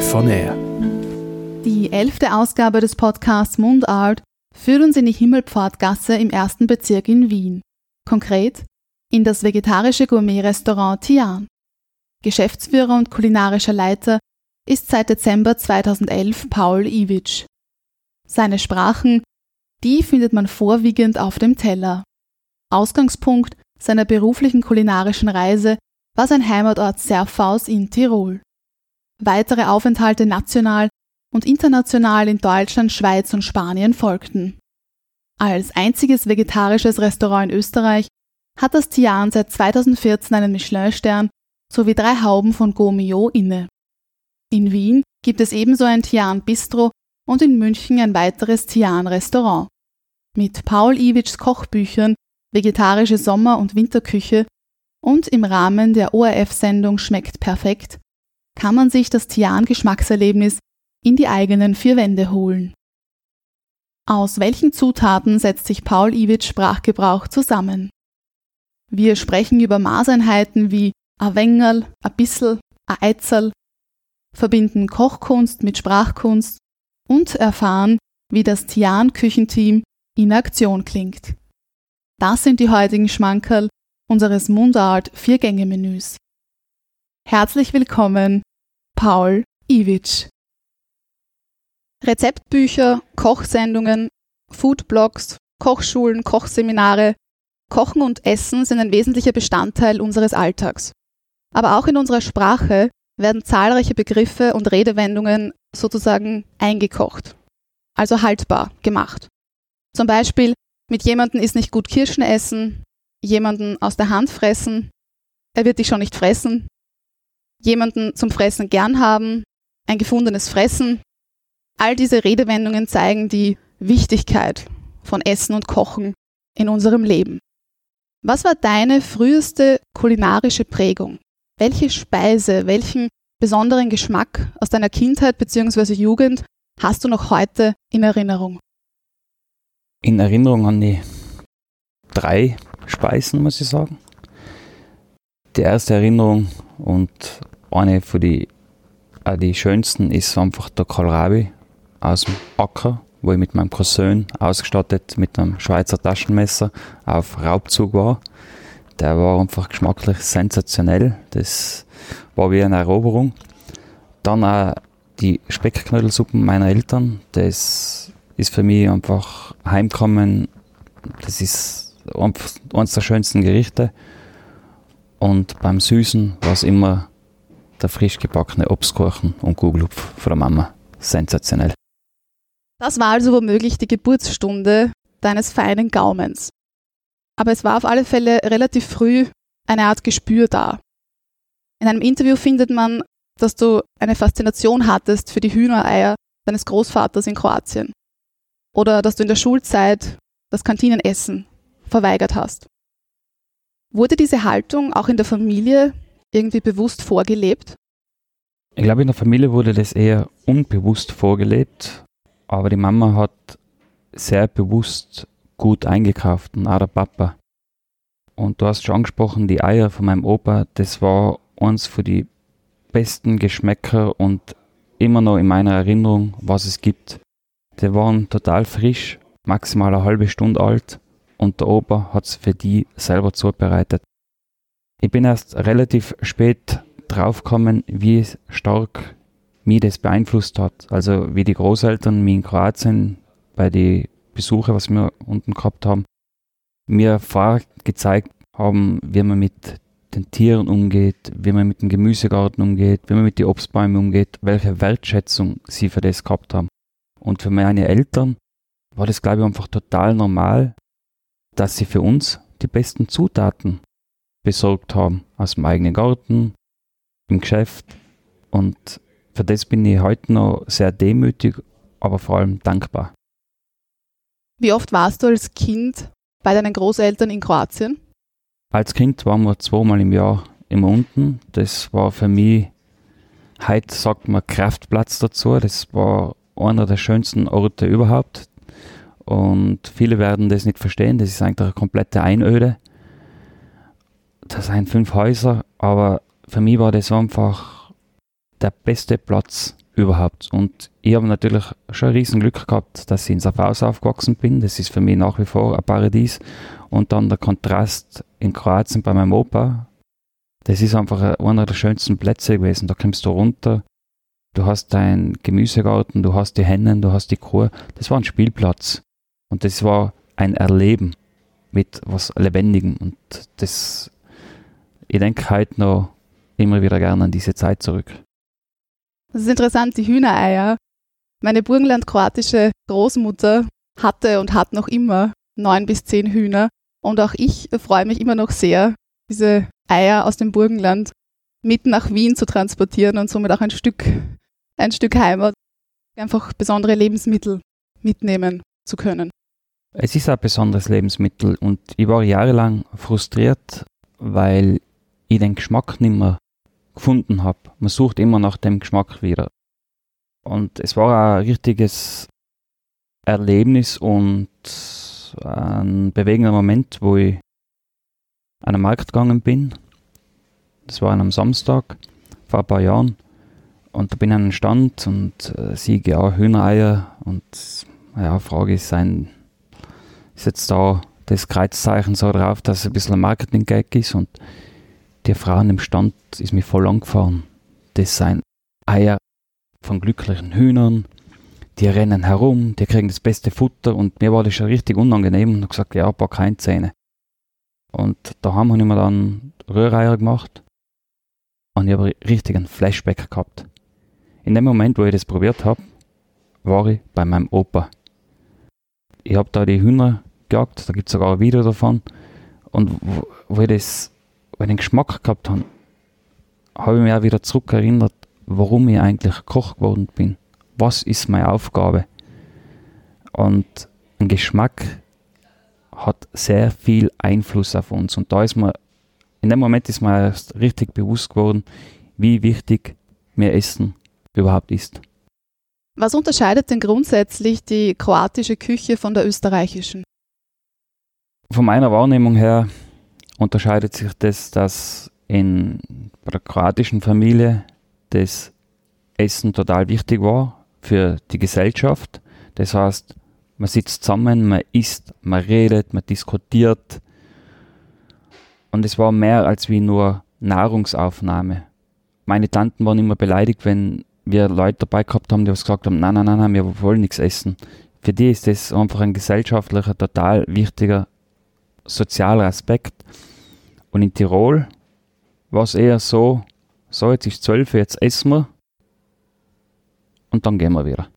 Live on Air. Die elfte Ausgabe des Podcasts Mundart führt uns in die Himmelpfortgasse im ersten Bezirk in Wien. Konkret in das vegetarische Gourmet-Restaurant Tian. Geschäftsführer und kulinarischer Leiter ist seit Dezember 2011 Paul Iwitsch. Seine Sprachen, die findet man vorwiegend auf dem Teller. Ausgangspunkt seiner beruflichen kulinarischen Reise war sein Heimatort Serfaus in Tirol. Weitere Aufenthalte national und international in Deutschland, Schweiz und Spanien folgten. Als einziges vegetarisches Restaurant in Österreich hat das Tian seit 2014 einen Michelin-Stern sowie drei Hauben von Gomio inne. In Wien gibt es ebenso ein Tian Bistro und in München ein weiteres Tian Restaurant. Mit Paul Iwitschs Kochbüchern Vegetarische Sommer- und Winterküche und im Rahmen der ORF-Sendung Schmeckt perfekt kann man sich das Tian-Geschmackserlebnis in die eigenen vier Wände holen. Aus welchen Zutaten setzt sich Paul Iwitsch Sprachgebrauch zusammen? Wir sprechen über Maßeinheiten wie a Wengerl, a bissel, a Eizerl, verbinden Kochkunst mit Sprachkunst und erfahren, wie das Tian-Küchenteam in Aktion klingt. Das sind die heutigen Schmankerl unseres Mundart Vier-Gänge-Menüs. Herzlich willkommen, Paul Iwitsch. Rezeptbücher, Kochsendungen, Foodblogs, Kochschulen, Kochseminare, Kochen und Essen sind ein wesentlicher Bestandteil unseres Alltags. Aber auch in unserer Sprache werden zahlreiche Begriffe und Redewendungen sozusagen eingekocht, also haltbar gemacht. Zum Beispiel mit jemandem ist nicht gut Kirschen essen, jemanden aus der Hand fressen, er wird dich schon nicht fressen, jemanden zum Fressen gern haben, ein gefundenes Fressen. All diese Redewendungen zeigen die Wichtigkeit von Essen und Kochen in unserem Leben. Was war deine früheste kulinarische Prägung? Welche Speise, welchen besonderen Geschmack aus deiner Kindheit bzw. Jugend hast du noch heute in Erinnerung? In Erinnerung an die drei Speisen, muss ich sagen. Die erste Erinnerung und eine von die, äh, die schönsten ist einfach der Kohlrabi aus dem Acker, wo ich mit meinem Cousin ausgestattet mit einem Schweizer Taschenmesser auf Raubzug war. Der war einfach geschmacklich sensationell. Das war wie eine Eroberung. Dann auch die Speckknödelsuppen meiner Eltern. Das ist für mich einfach heimkommen. Das ist eines der schönsten Gerichte. Und beim Süßen war es immer der frisch gebackene Obstkuchen und Gugelhupf von der Mama. Sensationell. Das war also womöglich die Geburtsstunde deines feinen Gaumens. Aber es war auf alle Fälle relativ früh eine Art Gespür da. In einem Interview findet man, dass du eine Faszination hattest für die Hühnereier deines Großvaters in Kroatien. Oder dass du in der Schulzeit das Kantinenessen verweigert hast. Wurde diese Haltung auch in der Familie irgendwie bewusst vorgelebt? Ich glaube, in der Familie wurde das eher unbewusst vorgelebt, aber die Mama hat sehr bewusst gut eingekauft und auch der Papa. Und du hast schon angesprochen, die Eier von meinem Opa, das war eins von die besten Geschmäcker und immer noch in meiner Erinnerung, was es gibt. Die waren total frisch, maximal eine halbe Stunde alt und der Opa hat es für die selber zubereitet. Ich bin erst relativ spät draufgekommen, wie stark mich das beeinflusst hat. Also wie die Großeltern mich in Kroatien bei den Besuchen, was wir unten gehabt haben, mir vorgezeigt haben, wie man mit den Tieren umgeht, wie man mit dem Gemüsegarten umgeht, wie man mit den Obstbäumen umgeht, welche Wertschätzung sie für das gehabt haben. Und für meine Eltern war das, glaube ich, einfach total normal, dass sie für uns die besten Zutaten besorgt haben aus dem eigenen Garten, im Geschäft. Und für das bin ich heute noch sehr demütig, aber vor allem dankbar. Wie oft warst du als Kind bei deinen Großeltern in Kroatien? Als Kind waren wir zweimal im Jahr immer unten. Das war für mich, heute sagt man Kraftplatz dazu. Das war einer der schönsten Orte überhaupt. Und viele werden das nicht verstehen. Das ist eigentlich eine komplette Einöde das sind fünf Häuser, aber für mich war das einfach der beste Platz überhaupt. Und ich habe natürlich schon riesen Glück gehabt, dass ich in Safhaus aufgewachsen bin. Das ist für mich nach wie vor ein Paradies. Und dann der Kontrast in Kroatien bei meinem Opa. Das ist einfach einer der schönsten Plätze gewesen. Da kommst du runter, du hast deinen Gemüsegarten, du hast die Hennen, du hast die Kuh. Das war ein Spielplatz. Und das war ein Erleben mit was Lebendigem. Und das, ich denke heute noch immer wieder gerne an diese Zeit zurück. Das ist interessant, die Hühnereier. Meine burgenland-kroatische Großmutter hatte und hat noch immer neun bis zehn Hühner. Und auch ich freue mich immer noch sehr, diese Eier aus dem Burgenland mit nach Wien zu transportieren und somit auch ein Stück, ein Stück Heimat, einfach besondere Lebensmittel mitnehmen zu können. Es ist ein besonderes Lebensmittel und ich war jahrelang frustriert, weil ich den Geschmack nicht mehr gefunden habe. Man sucht immer nach dem Geschmack wieder. Und es war ein richtiges Erlebnis und ein bewegender Moment, wo ich an den Markt gegangen bin. Das war an einem Samstag vor ein paar Jahren. Und da bin ich an einem Stand und äh, siege auch Hühnereier und ja, Frage ist sein, ist jetzt da das Kreuzzeichen so drauf, dass es ein bisschen ein Marketing-Gag ist und die Frau im Stand ist mir voll angefahren. Das sind Eier von glücklichen Hühnern, die rennen herum, die kriegen das beste Futter und mir war das schon richtig unangenehm und habe gesagt, ja, paar keine Zähne. Und da haben wir dann Rühreier gemacht und ich habe richtig einen Flashback gehabt. In dem Moment, wo ich das probiert habe, war ich bei meinem Opa. Ich habe da die Hühner gejagt, da gibt es sogar ein Video davon. Und wo, wo ich das weil ich den Geschmack gehabt habe, habe ich mich auch wieder zurückerinnert, warum ich eigentlich Koch geworden bin. Was ist meine Aufgabe? Und ein Geschmack hat sehr viel Einfluss auf uns. Und da ist mir, in dem Moment ist mir erst richtig bewusst geworden, wie wichtig mir Essen überhaupt ist. Was unterscheidet denn grundsätzlich die kroatische Küche von der österreichischen? Von meiner Wahrnehmung her unterscheidet sich das, dass in der kroatischen Familie das Essen total wichtig war für die Gesellschaft. Das heißt, man sitzt zusammen, man isst, man redet, man diskutiert. Und es war mehr als wie nur Nahrungsaufnahme. Meine Tanten waren immer beleidigt, wenn wir Leute dabei gehabt haben, die gesagt haben, nein, nein, nein, nein, wir wollen nichts essen. Für die ist das einfach ein gesellschaftlicher, total wichtiger sozialer Aspekt. Und in Tirol war es eher so, so jetzt ist 12, jetzt essen wir und dann gehen wir wieder.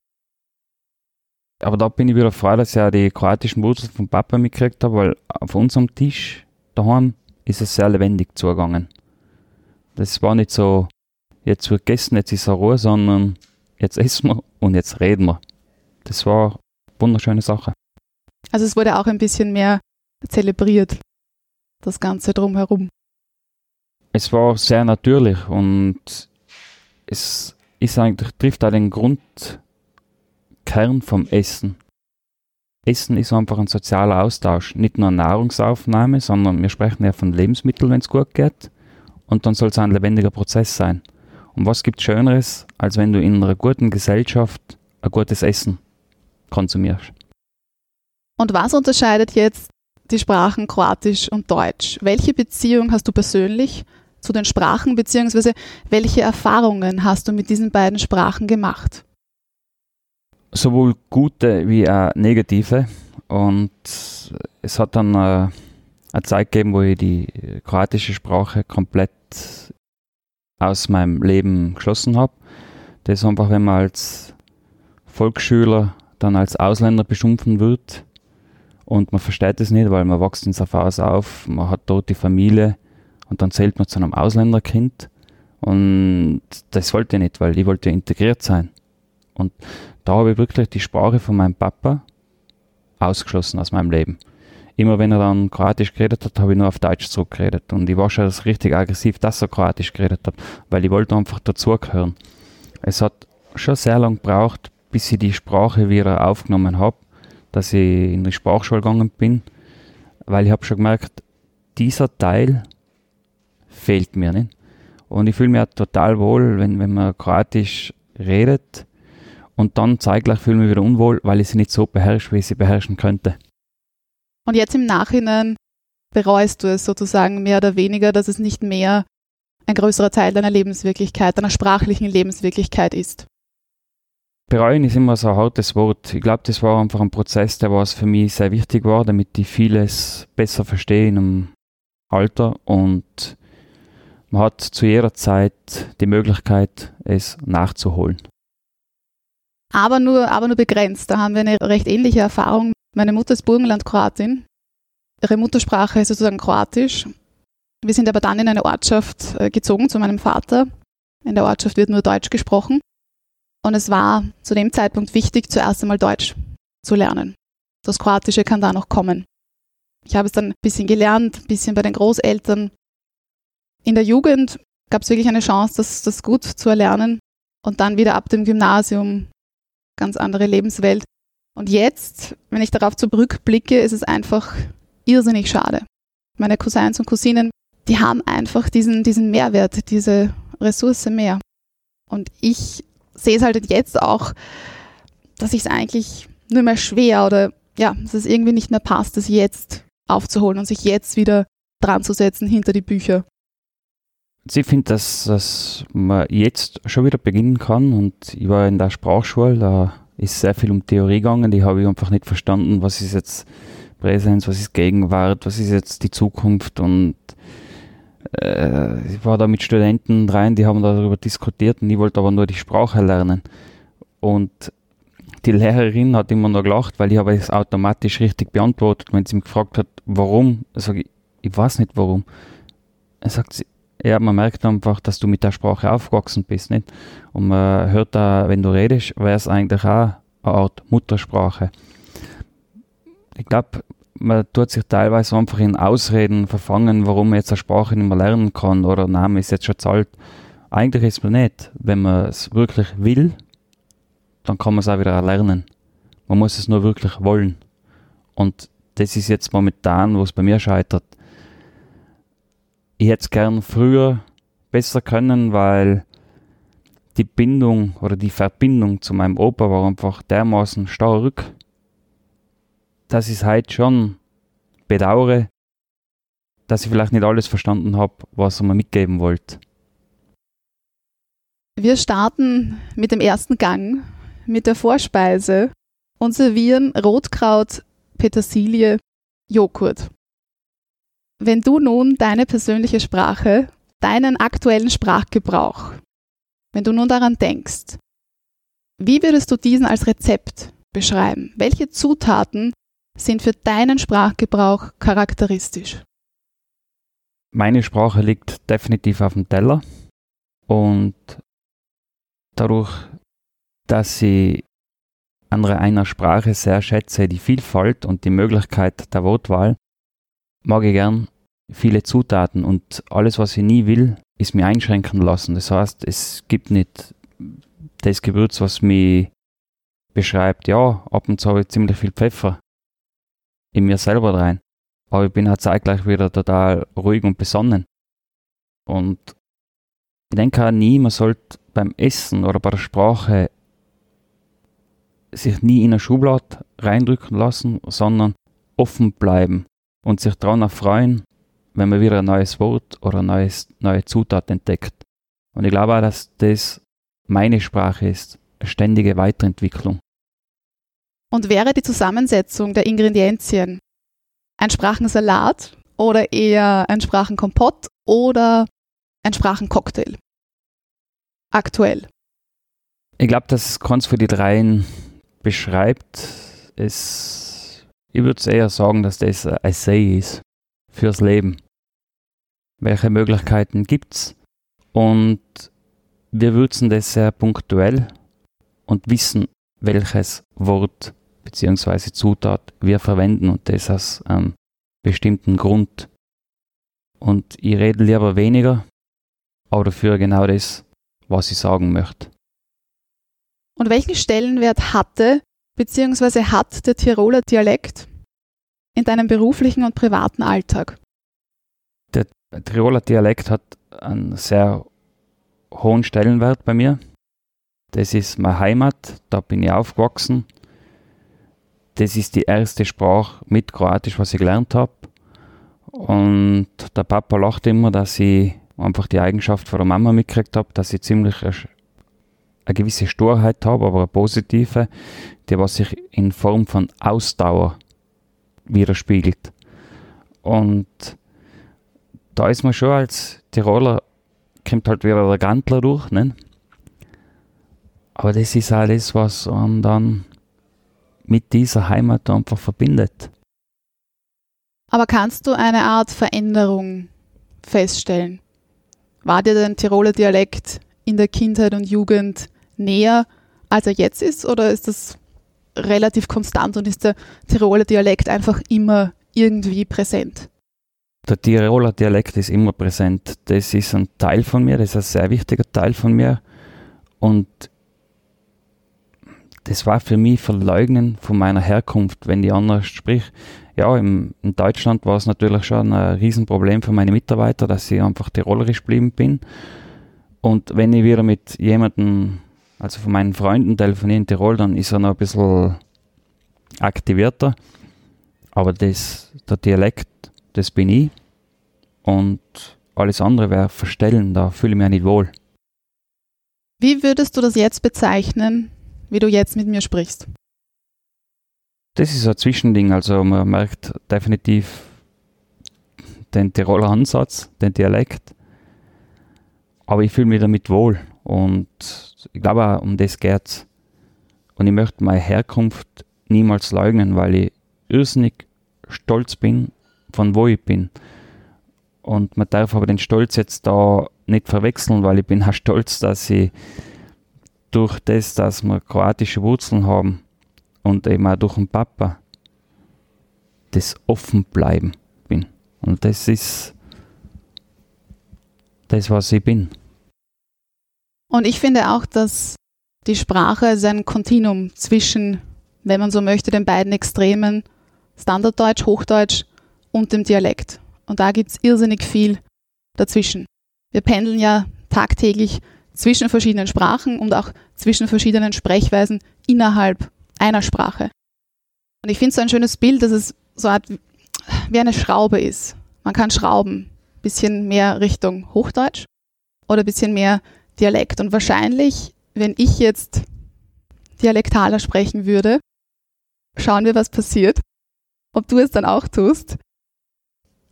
Aber da bin ich wieder froh, dass ich auch die kroatischen Wurzeln vom Papa mitgekriegt habe, weil auf unserem Tisch daheim ist es sehr lebendig zugegangen. Das war nicht so, jetzt wird gegessen, jetzt ist er Ruhe, sondern jetzt essen wir und jetzt reden wir. Das war eine wunderschöne Sache. Also es wurde auch ein bisschen mehr zelebriert das Ganze drumherum? Es war sehr natürlich und es ist eigentlich, trifft auch den Grundkern vom Essen. Essen ist einfach ein sozialer Austausch, nicht nur Nahrungsaufnahme, sondern wir sprechen ja von Lebensmitteln, wenn es gut geht. Und dann soll es ein lebendiger Prozess sein. Und was gibt Schöneres, als wenn du in einer guten Gesellschaft ein gutes Essen konsumierst? Und was unterscheidet jetzt die Sprachen Kroatisch und Deutsch. Welche Beziehung hast du persönlich zu den Sprachen, beziehungsweise welche Erfahrungen hast du mit diesen beiden Sprachen gemacht? Sowohl gute wie auch negative. Und es hat dann äh, eine Zeit gegeben, wo ich die kroatische Sprache komplett aus meinem Leben geschlossen habe. Das einfach, wenn man als Volksschüler dann als Ausländer beschimpfen wird, und man versteht es nicht, weil man wächst in Safars auf, man hat dort die Familie und dann zählt man zu einem Ausländerkind. Und das wollte ich nicht, weil ich wollte integriert sein. Und da habe ich wirklich die Sprache von meinem Papa ausgeschlossen aus meinem Leben. Immer wenn er dann Kroatisch geredet hat, habe ich nur auf Deutsch zurückgeredet. Und ich war schon richtig aggressiv, dass er Kroatisch geredet hat, weil ich wollte einfach dazugehören. Es hat schon sehr lange gebraucht, bis ich die Sprache wieder aufgenommen habe dass ich in die Sprachschule gegangen bin, weil ich habe schon gemerkt, dieser Teil fehlt mir nicht. Und ich fühle mich auch total wohl, wenn, wenn man Kroatisch redet und dann zeitgleich fühle ich mich wieder unwohl, weil ich sie nicht so beherrsche, wie ich sie beherrschen könnte. Und jetzt im Nachhinein bereust du es sozusagen mehr oder weniger, dass es nicht mehr ein größerer Teil deiner Lebenswirklichkeit, deiner sprachlichen Lebenswirklichkeit ist. Bereuen ist immer so ein hartes Wort. Ich glaube, das war einfach ein Prozess, der was für mich sehr wichtig war, damit ich vieles besser verstehe in einem Alter und man hat zu jeder Zeit die Möglichkeit, es nachzuholen. Aber nur, aber nur begrenzt. Da haben wir eine recht ähnliche Erfahrung. Meine Mutter ist Burgenland-Kroatin. Ihre Muttersprache ist sozusagen Kroatisch. Wir sind aber dann in eine Ortschaft äh, gezogen zu meinem Vater. In der Ortschaft wird nur Deutsch gesprochen. Und es war zu dem Zeitpunkt wichtig, zuerst einmal Deutsch zu lernen. Das Kroatische kann da noch kommen. Ich habe es dann ein bisschen gelernt, ein bisschen bei den Großeltern. In der Jugend gab es wirklich eine Chance, das, das gut zu erlernen. Und dann wieder ab dem Gymnasium ganz andere Lebenswelt. Und jetzt, wenn ich darauf zurückblicke, ist es einfach irrsinnig schade. Meine Cousins und Cousinen, die haben einfach diesen, diesen Mehrwert, diese Ressource mehr. Und ich sehe es halt jetzt auch, dass ich es eigentlich nur mehr schwer oder ja, dass es irgendwie nicht mehr passt, das jetzt aufzuholen und sich jetzt wieder dran zu setzen hinter die Bücher. Ich finde, dass, dass man jetzt schon wieder beginnen kann und ich war in der Sprachschule, da ist sehr viel um Theorie gegangen, die habe ich einfach nicht verstanden, was ist jetzt Präsenz, was ist Gegenwart, was ist jetzt die Zukunft und äh, ich war da mit Studenten rein, die haben darüber diskutiert und ich wollte aber nur die Sprache lernen. Und die Lehrerin hat immer nur gelacht, weil ich habe es automatisch richtig beantwortet. Wenn sie mich gefragt hat, warum, sage ich, ich weiß nicht warum. Dann sagt sie, ja, man merkt einfach, dass du mit der Sprache aufgewachsen bist, nicht? Und man hört da, wenn du redest, wäre es eigentlich auch eine Art Muttersprache. Ich glaube, man tut sich teilweise einfach in Ausreden verfangen, warum man jetzt eine Sprache nicht mehr lernen kann oder Name ist jetzt schon zu alt. Eigentlich ist man nicht. Wenn man es wirklich will, dann kann man es auch wieder erlernen. Man muss es nur wirklich wollen. Und das ist jetzt momentan, wo es bei mir scheitert. Ich hätte es gern früher besser können, weil die Bindung oder die Verbindung zu meinem Opa war einfach dermaßen stark, dass ich es heute schon bedauere, dass ich vielleicht nicht alles verstanden habe, was er mir mitgeben wollte. Wir starten mit dem ersten Gang, mit der Vorspeise und servieren Rotkraut, Petersilie, Joghurt. Wenn du nun deine persönliche Sprache, deinen aktuellen Sprachgebrauch, wenn du nun daran denkst, wie würdest du diesen als Rezept beschreiben? Welche Zutaten sind für deinen Sprachgebrauch charakteristisch? Meine Sprache liegt definitiv auf dem Teller und dadurch, dass ich an einer Sprache sehr schätze, die Vielfalt und die Möglichkeit der Wortwahl, mag ich gern viele Zutaten und alles, was ich nie will, ist mir einschränken lassen. Das heißt, es gibt nicht das Gewürz, was mich beschreibt, ja, ab und zu habe ich ziemlich viel Pfeffer in mir selber rein. Aber ich bin halt zeitgleich wieder total ruhig und besonnen. Und ich denke auch nie, man sollte beim Essen oder bei der Sprache sich nie in eine Schublade reindrücken lassen, sondern offen bleiben und sich daran erfreuen, wenn man wieder ein neues Wort oder eine neues, neue Zutat entdeckt. Und ich glaube auch, dass das meine Sprache ist, eine ständige Weiterentwicklung. Und wäre die Zusammensetzung der Ingredienzien ein Sprachensalat oder eher ein Sprachenkompott oder ein Sprachencocktail? Aktuell. Ich glaube, es keins für die dreien beschreibt. Es, ich würde eher sagen, dass das ein Essay ist fürs Leben. Welche Möglichkeiten gibt es? Und wir würzen das sehr punktuell und wissen, welches Wort bzw. Zutat wir verwenden und das aus einem bestimmten Grund. Und ich rede lieber weniger, aber dafür genau das, was ich sagen möchte. Und welchen Stellenwert hatte bzw. hat der Tiroler Dialekt in deinem beruflichen und privaten Alltag? Der Tiroler Dialekt hat einen sehr hohen Stellenwert bei mir. Das ist meine Heimat, da bin ich aufgewachsen. Das ist die erste Sprache mit Kroatisch, was ich gelernt habe. Und der Papa lacht immer, dass ich einfach die Eigenschaft von der Mama mitgekriegt habe, dass ich ziemlich eine, eine gewisse Sturheit habe, aber eine positive, die was sich in Form von Ausdauer widerspiegelt. Und da ist man schon als Tiroler, kommt halt wieder der Gantler durch, ne? Aber das ist das, was man dann mit dieser Heimat einfach verbindet. Aber kannst du eine Art Veränderung feststellen? War dir der Tiroler Dialekt in der Kindheit und Jugend näher, als er jetzt ist, oder ist das relativ konstant und ist der Tiroler Dialekt einfach immer irgendwie präsent? Der Tiroler Dialekt ist immer präsent. Das ist ein Teil von mir, das ist ein sehr wichtiger Teil von mir. Und das war für mich Verleugnen von meiner Herkunft, wenn die anders sprich. Ja, im, in Deutschland war es natürlich schon ein Riesenproblem für meine Mitarbeiter, dass ich einfach tirolerisch geblieben bin. Und wenn ich wieder mit jemandem, also von meinen Freunden telefoniere in Tirol, dann ist er noch ein bisschen aktivierter. Aber das, der Dialekt, das bin ich. Und alles andere wäre verstellen, da fühle ich mich auch nicht wohl. Wie würdest du das jetzt bezeichnen, wie du jetzt mit mir sprichst? Das ist ein Zwischending, also man merkt definitiv den Tiroler Ansatz, den Dialekt, aber ich fühle mich damit wohl und ich glaube um das geht's. Und ich möchte meine Herkunft niemals leugnen, weil ich irrsinnig stolz bin, von wo ich bin. Und man darf aber den Stolz jetzt da nicht verwechseln, weil ich bin auch stolz, dass ich durch das, dass wir kroatische Wurzeln haben und eben auch durch den Papa, das offen bleiben bin. Und das ist das, was ich bin. Und ich finde auch, dass die Sprache ein Kontinuum zwischen, wenn man so möchte, den beiden Extremen, Standarddeutsch, Hochdeutsch und dem Dialekt. Und da gibt es irrsinnig viel dazwischen. Wir pendeln ja tagtäglich zwischen verschiedenen Sprachen und auch zwischen verschiedenen Sprechweisen innerhalb einer Sprache. Und ich finde so ein schönes Bild, dass es so Art wie eine Schraube ist. Man kann schrauben, bisschen mehr Richtung Hochdeutsch oder bisschen mehr Dialekt. Und wahrscheinlich, wenn ich jetzt dialektaler sprechen würde, schauen wir, was passiert. Ob du es dann auch tust.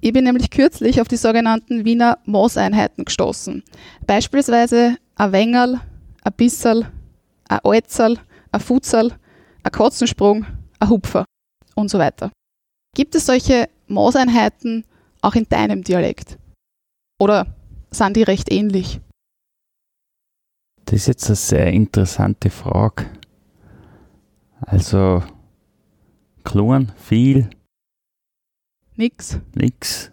Ich bin nämlich kürzlich auf die sogenannten Wiener Mooseinheiten gestoßen. Beispielsweise ein Wengerl, ein Bisserl, ein Alzerl, ein Futzerl, ein Kotzensprung, ein Hupfer und so weiter. Gibt es solche Mooseinheiten auch in deinem Dialekt? Oder sind die recht ähnlich? Das ist jetzt eine sehr interessante Frage. Also, klein, viel, Nix. Nix.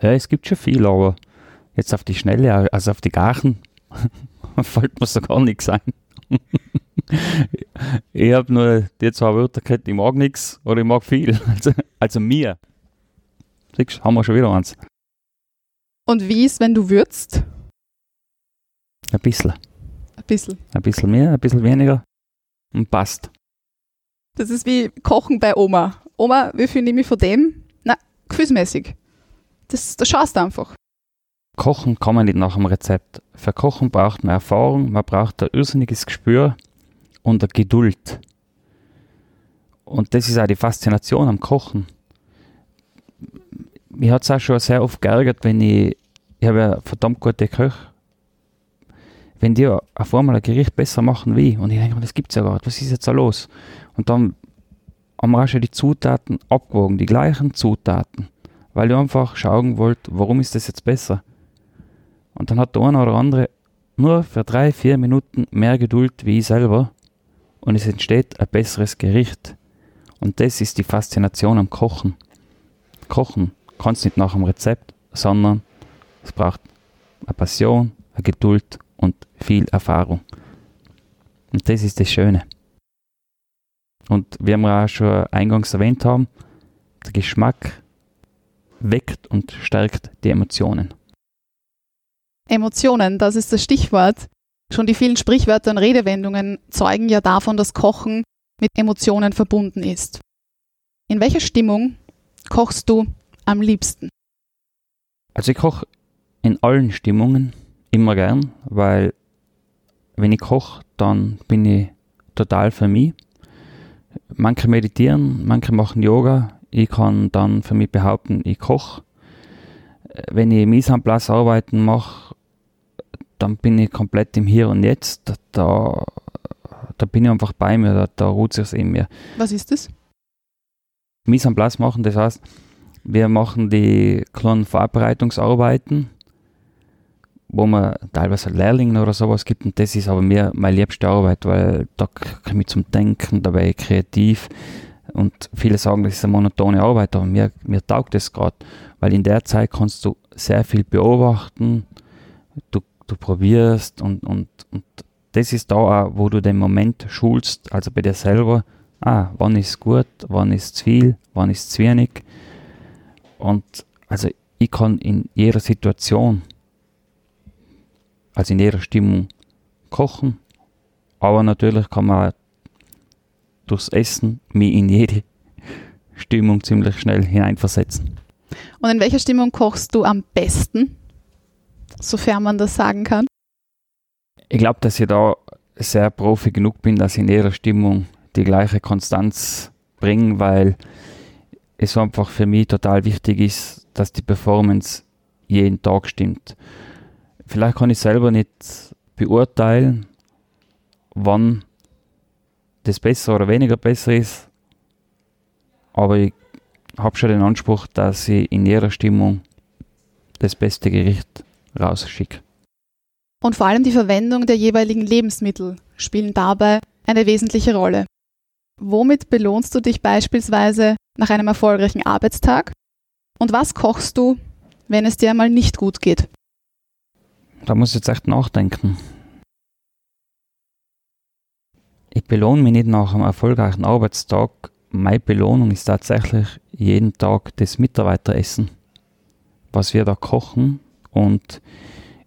Ja, es gibt schon viel, aber jetzt auf die Schnelle, also auf die Gachen, fällt mir so gar nichts ein. ich habe nur die zwei Wörter gehört, ich mag nichts oder ich mag viel. Also, also mir. Siehst haben wir schon wieder eins. Und wie ist, wenn du würzt? Ein bisschen. Ein bisschen. Ein bisschen mehr, ein bisschen weniger und passt. Das ist wie Kochen bei Oma. Oma, wie viel nehme ich von dem? gefühlsmäßig. Das, das schaust du einfach. Kochen kann man nicht nach dem Rezept. Für Kochen braucht man Erfahrung, man braucht ein irrsinniges Gespür und eine Geduld. Und das ist auch die Faszination am Kochen. Mir hat es auch schon sehr oft geärgert, wenn ich, ich habe ja verdammt gute Köche, wenn die auf einmal ein Gericht besser machen wie. Und ich denke, das gibt es ja gar nicht, was ist jetzt da los? Und dann haben wir auch schon die Zutaten abgewogen, die gleichen Zutaten, weil du einfach schauen wollt, warum ist das jetzt besser. Und dann hat der eine oder andere nur für drei, vier Minuten mehr Geduld wie ich selber und es entsteht ein besseres Gericht. Und das ist die Faszination am Kochen. Kochen kannst nicht nach dem Rezept, sondern es braucht eine Passion, eine Geduld und viel Erfahrung. Und das ist das Schöne. Und wie wir auch schon eingangs erwähnt haben, der Geschmack weckt und stärkt die Emotionen. Emotionen, das ist das Stichwort. Schon die vielen Sprichwörter und Redewendungen zeugen ja davon, dass Kochen mit Emotionen verbunden ist. In welcher Stimmung kochst du am liebsten? Also ich koche in allen Stimmungen immer gern, weil wenn ich koche, dann bin ich total für mich. Manche meditieren, manche machen Yoga. Ich kann dann für mich behaupten, ich koche. Wenn ich Mise en place arbeiten mache, dann bin ich komplett im Hier und Jetzt. Da, da bin ich einfach bei mir, da, da ruht sich in mir. Was ist das? Mise en place machen, das heißt, wir machen die kleinen Vorbereitungsarbeiten, wo man teilweise Lehrlingen oder sowas gibt und das ist aber mir meine liebste Arbeit, weil da komme ich zum Denken, da bin ich kreativ und viele sagen, das ist eine monotone Arbeit, aber mir, mir taugt das gerade, weil in der Zeit kannst du sehr viel beobachten, du, du probierst und, und, und das ist da auch, wo du den Moment schulst, also bei dir selber, ah, wann ist gut, wann ist zu viel, wann ist zu wenig und also ich kann in jeder Situation also in jeder Stimmung kochen. Aber natürlich kann man durchs Essen mich in jede Stimmung ziemlich schnell hineinversetzen. Und in welcher Stimmung kochst du am besten, sofern man das sagen kann? Ich glaube, dass ich da sehr profi genug bin, dass ich in jeder Stimmung die gleiche Konstanz bringe, weil es einfach für mich total wichtig ist, dass die Performance jeden Tag stimmt vielleicht kann ich selber nicht beurteilen, wann das besser oder weniger besser ist, aber ich habe schon den Anspruch, dass ich in jeder Stimmung das beste Gericht rausschicke. Und vor allem die Verwendung der jeweiligen Lebensmittel spielen dabei eine wesentliche Rolle. Womit belohnst du dich beispielsweise nach einem erfolgreichen Arbeitstag? Und was kochst du, wenn es dir einmal nicht gut geht? Da muss ich jetzt echt nachdenken. Ich belohne mich nicht nach einem erfolgreichen Arbeitstag. Meine Belohnung ist tatsächlich jeden Tag das Mitarbeiteressen, was wir da kochen. Und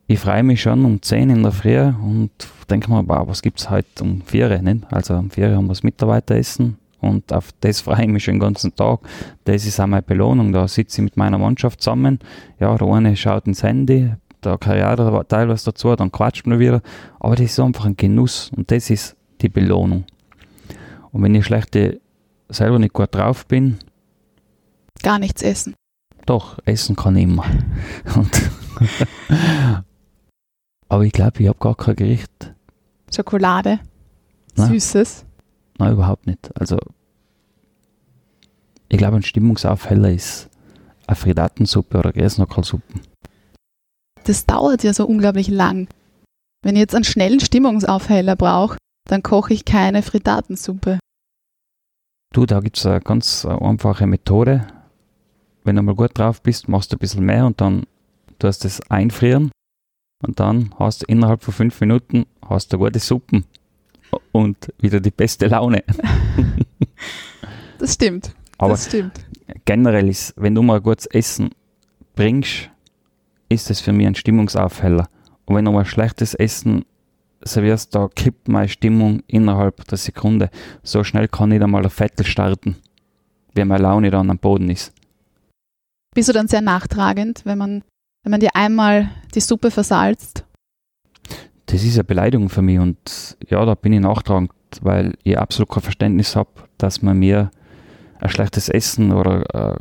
ich freue mich schon um 10 in der Früh und denke mir, wow, was gibt es heute um 4 nicht? Also um 4 haben wir das Mitarbeiteressen und auf das freue ich mich schon den ganzen Tag. Das ist auch meine Belohnung. Da sitze ich mit meiner Mannschaft zusammen. Ja, der eine schaut ins Handy, der Karriere teilweise dazu, dann quatscht man wieder. Aber das ist einfach ein Genuss und das ist die Belohnung. Und wenn ich schlechte selber nicht gut drauf bin, gar nichts essen. Doch, essen kann ich immer. aber ich glaube, ich habe gar kein Gericht. Schokolade? Nein. Süßes? Nein, überhaupt nicht. Also, ich glaube, ein Stimmungsaufheller ist eine Fridatensuppe oder Gräsnockelsuppen das dauert ja so unglaublich lang. Wenn ich jetzt einen schnellen Stimmungsaufheller brauche, dann koche ich keine Frittatensuppe. Du, da gibt es eine ganz einfache Methode. Wenn du mal gut drauf bist, machst du ein bisschen mehr und dann tust du es einfrieren und dann hast du innerhalb von fünf Minuten hast du gute Suppen und wieder die beste Laune. das stimmt. Aber das stimmt. generell ist, wenn du mal gutes Essen bringst, ist es für mich ein Stimmungsaufheller. Und wenn du mal schlechtes Essen servierst, da kippt meine Stimmung innerhalb der Sekunde. So schnell kann nicht einmal ein Vettel starten, wie meine Laune dann am Boden ist. Bist du dann sehr nachtragend, wenn man, wenn man dir einmal die Suppe versalzt? Das ist eine Beleidigung für mich und ja, da bin ich nachtragend, weil ich absolut kein Verständnis habe, dass man mir ein schlechtes Essen oder äh,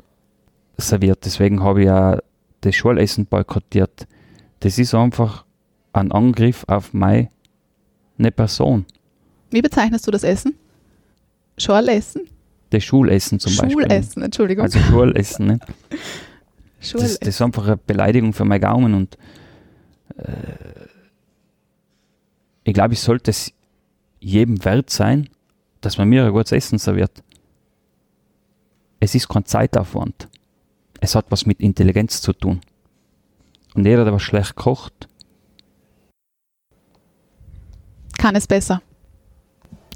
serviert. Deswegen habe ich ja das Schulessen boykottiert. Das ist einfach ein Angriff auf meine Person. Wie bezeichnest du das Essen? Schulessen? Das Schulessen zum Schulessen, Beispiel. Schulessen, Entschuldigung. Also Schulessen. Ne? Das, das, ist einfach eine Beleidigung für meinen Gaumen und äh, ich glaube, ich sollte es jedem wert sein, dass man mir ein gutes Essen serviert. Es ist kein Zeitaufwand es hat was mit Intelligenz zu tun. Und jeder, der was schlecht kocht, kann es besser.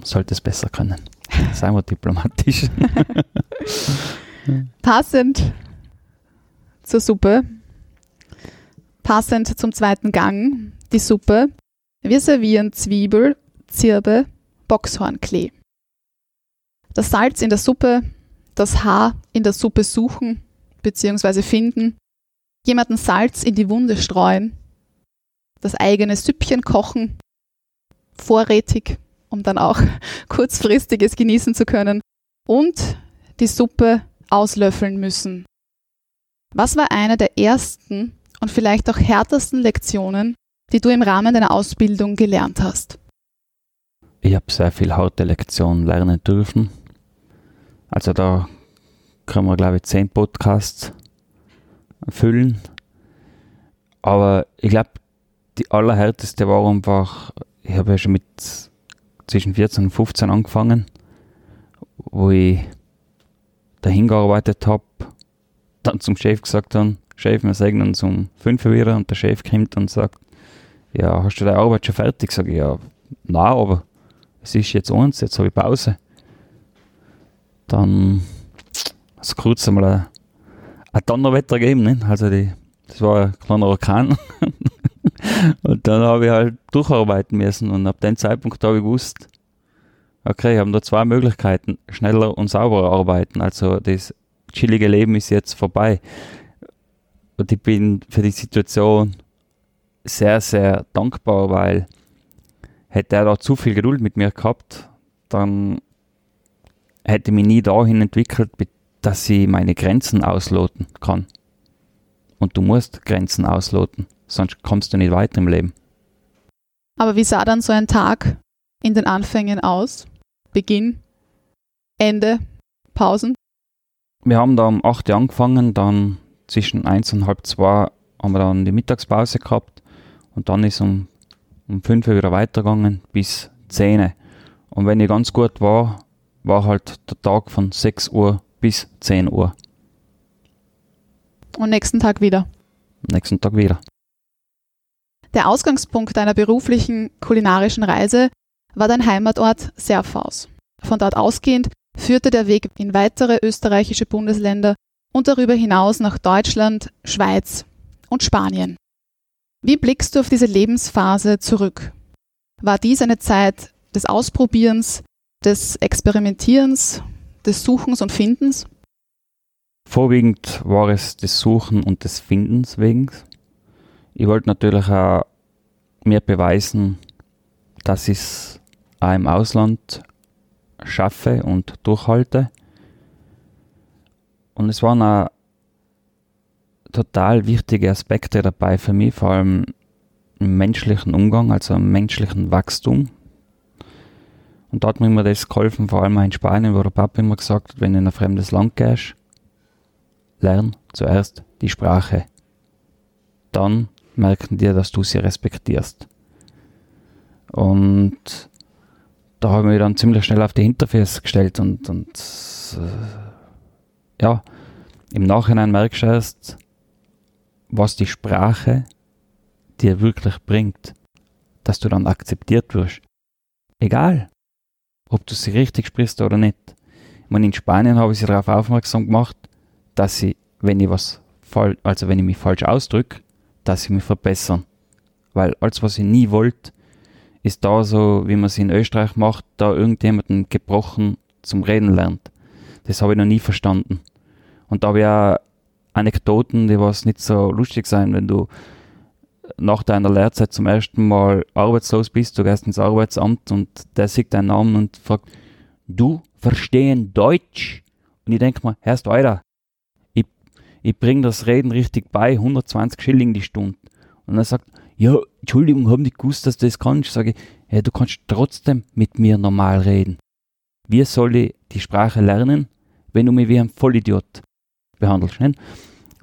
Sollte es besser können. Seien wir diplomatisch. passend zur Suppe, passend zum zweiten Gang, die Suppe, Wir servieren Zwiebel, Zirbe, Boxhornklee. Das Salz in der Suppe, das Haar in der Suppe suchen bzw. finden, jemanden Salz in die Wunde streuen, das eigene Süppchen kochen, vorrätig, um dann auch kurzfristiges genießen zu können und die Suppe auslöffeln müssen. Was war eine der ersten und vielleicht auch härtesten Lektionen, die du im Rahmen deiner Ausbildung gelernt hast? Ich habe sehr viel harte Lektionen lernen dürfen. Also da können wir, glaube ich, zehn Podcasts füllen. Aber ich glaube, die allerhärteste war einfach, ich habe ja schon mit zwischen 14 und 15 angefangen, wo ich dahin gearbeitet habe, dann zum Chef gesagt habe, Chef, wir sagen uns um 5 Uhr wieder und der Chef kommt und sagt, ja, hast du deine Arbeit schon fertig? Sag ich, ja, nein, aber es ist jetzt uns, jetzt habe ich Pause. Dann hat es kurz einmal ein, ein Donnerwetter gegeben, ne? also die, das war ein kleiner Orkan. und dann habe ich halt durcharbeiten müssen und ab dem Zeitpunkt habe ich gewusst, okay, ich habe da zwei Möglichkeiten, schneller und sauberer arbeiten. Also das chillige Leben ist jetzt vorbei. Und ich bin für die Situation sehr, sehr dankbar, weil hätte er da zu viel Geduld mit mir gehabt, dann hätte ich mich nie dahin entwickelt, dass ich meine Grenzen ausloten kann. Und du musst Grenzen ausloten, sonst kommst du nicht weiter im Leben. Aber wie sah dann so ein Tag in den Anfängen aus? Beginn, Ende, Pausen? Wir haben da um 8 Uhr angefangen, dann zwischen 1 und halb 2 haben wir dann die Mittagspause gehabt und dann ist um, um 5 Uhr wieder weitergegangen bis 10 Uhr. Und wenn ich ganz gut war, war halt der Tag von 6 Uhr bis 10 Uhr. Und nächsten Tag wieder? Nächsten Tag wieder. Der Ausgangspunkt deiner beruflichen kulinarischen Reise war dein Heimatort Serfaus. Von dort ausgehend führte der Weg in weitere österreichische Bundesländer und darüber hinaus nach Deutschland, Schweiz und Spanien. Wie blickst du auf diese Lebensphase zurück? War dies eine Zeit des Ausprobierens, des Experimentierens, des Suchens und Findens? Vorwiegend war es des Suchen und des Findens wegen. Ich wollte natürlich auch mir beweisen, dass ich es auch im Ausland schaffe und durchhalte. Und es waren auch total wichtige Aspekte dabei für mich, vor allem im menschlichen Umgang, also im menschlichen Wachstum. Und da hat mir immer das geholfen, vor allem in Spanien, wo der Papa immer gesagt hat, wenn du in ein fremdes Land gehst, lern zuerst die Sprache. Dann merken dir, dass du sie respektierst. Und da habe ich mich dann ziemlich schnell auf die Hinterfüße gestellt und, und äh, ja, im Nachhinein merkst du erst, was die Sprache dir wirklich bringt, dass du dann akzeptiert wirst. Egal, ob du sie richtig sprichst oder nicht. Ich meine, in Spanien habe ich sie darauf aufmerksam gemacht, dass sie, wenn ich was also wenn ich mich falsch ausdrücke, dass sie mich verbessern. Weil alles, was ich nie wollte, ist da so, wie man es in Österreich macht, da irgendjemanden gebrochen zum Reden lernt. Das habe ich noch nie verstanden. Und da habe ich auch Anekdoten, die was nicht so lustig sein, wenn du nach deiner Lehrzeit zum ersten Mal arbeitslos bist, du gehst ins Arbeitsamt und der sieht deinen Namen und fragt, du verstehen Deutsch? Und ich denke mal, Herrst weiter, ich, ich bringe das Reden richtig bei, 120 Schilling die Stunde. Und er sagt, ja, Entschuldigung, hab nicht gewusst, dass du das kannst. Sage ich, ja, du kannst trotzdem mit mir normal reden. Wie soll ich die Sprache lernen, wenn du mich wie ein Vollidiot behandelst? Nicht?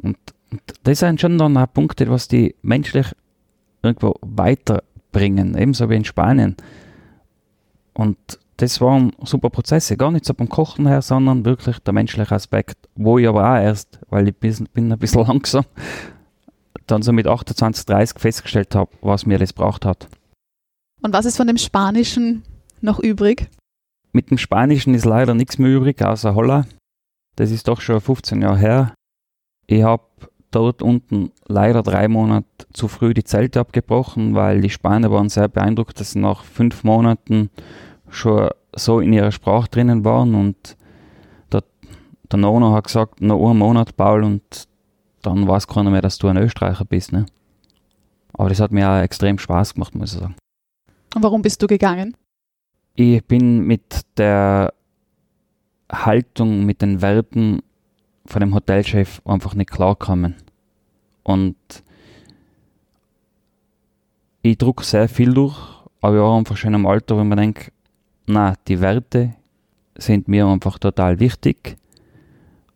Und, und das sind schon dann auch Punkte, was die menschlich irgendwo weiterbringen, ebenso wie in Spanien. Und das waren super Prozesse, gar nicht so beim Kochen her, sondern wirklich der menschliche Aspekt, wo ich aber auch erst, weil ich bin ein bisschen langsam, dann so mit 28, 30 festgestellt habe, was mir das braucht hat. Und was ist von dem Spanischen noch übrig? Mit dem Spanischen ist leider nichts mehr übrig, außer Holla. Das ist doch schon 15 Jahre her. Ich habe dort unten leider drei Monate zu früh die Zelte abgebrochen, weil die Spanier waren sehr beeindruckt, dass sie nach fünf Monaten schon so in ihrer Sprache drinnen waren und der, der Nono hat gesagt, noch einen Monat, Paul, und dann weiß keiner mehr, dass du ein Österreicher bist. Ne? Aber das hat mir auch extrem Spaß gemacht, muss ich sagen. Und warum bist du gegangen? Ich bin mit der Haltung, mit den Werten von dem Hotelchef einfach nicht klargekommen. Und ich druck sehr viel durch, aber ich war einfach schon im Alter, wo man denkt, na, die Werte sind mir einfach total wichtig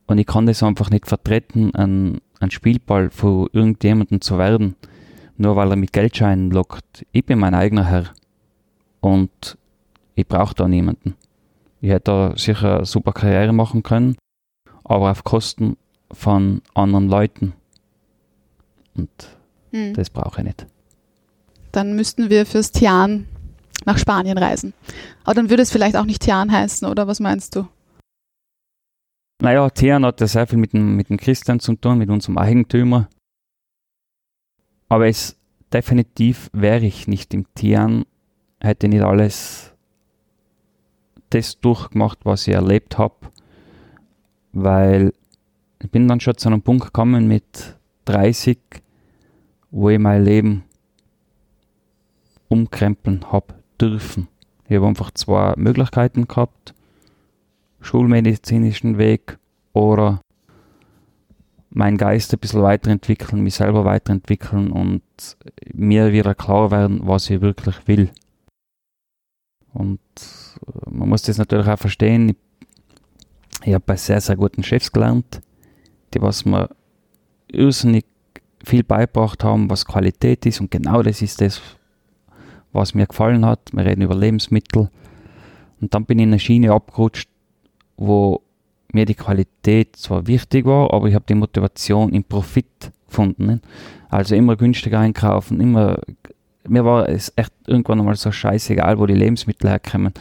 und ich kann das einfach nicht vertreten, ein, ein Spielball von irgendjemandem zu werden, nur weil er mit Geldscheinen lockt. Ich bin mein eigener Herr und ich brauche da niemanden. Ich hätte da sicher eine super Karriere machen können, aber auf Kosten von anderen Leuten. Und hm. das brauche ich nicht. Dann müssten wir fürs Tian nach Spanien reisen. Aber dann würde es vielleicht auch nicht Tian heißen, oder was meinst du? Naja, Tian hat ja sehr viel mit dem, mit dem Christian zu tun, mit unserem Eigentümer. Aber es definitiv wäre ich nicht im Tian, hätte nicht alles das durchgemacht, was ich erlebt habe, weil ich bin dann schon zu einem Punkt gekommen mit 30, wo ich mein Leben umkrempeln habe dürfen. Ich habe einfach zwei Möglichkeiten gehabt. Schulmedizinischen Weg oder meinen Geist ein bisschen weiterentwickeln, mich selber weiterentwickeln und mir wieder klar werden, was ich wirklich will. Und äh, man muss das natürlich auch verstehen. Ich, habe bei sehr, sehr guten Chefs gelernt, die was mir irrsinnig viel beigebracht haben, was Qualität ist und genau das ist das, was mir gefallen hat. Wir reden über Lebensmittel. Und dann bin ich in eine Schiene abgerutscht, wo mir die Qualität zwar wichtig war, aber ich habe die Motivation im Profit gefunden. Ne? Also immer günstiger einkaufen, immer. Mir war es echt irgendwann einmal so scheißegal, wo die Lebensmittel herkommen.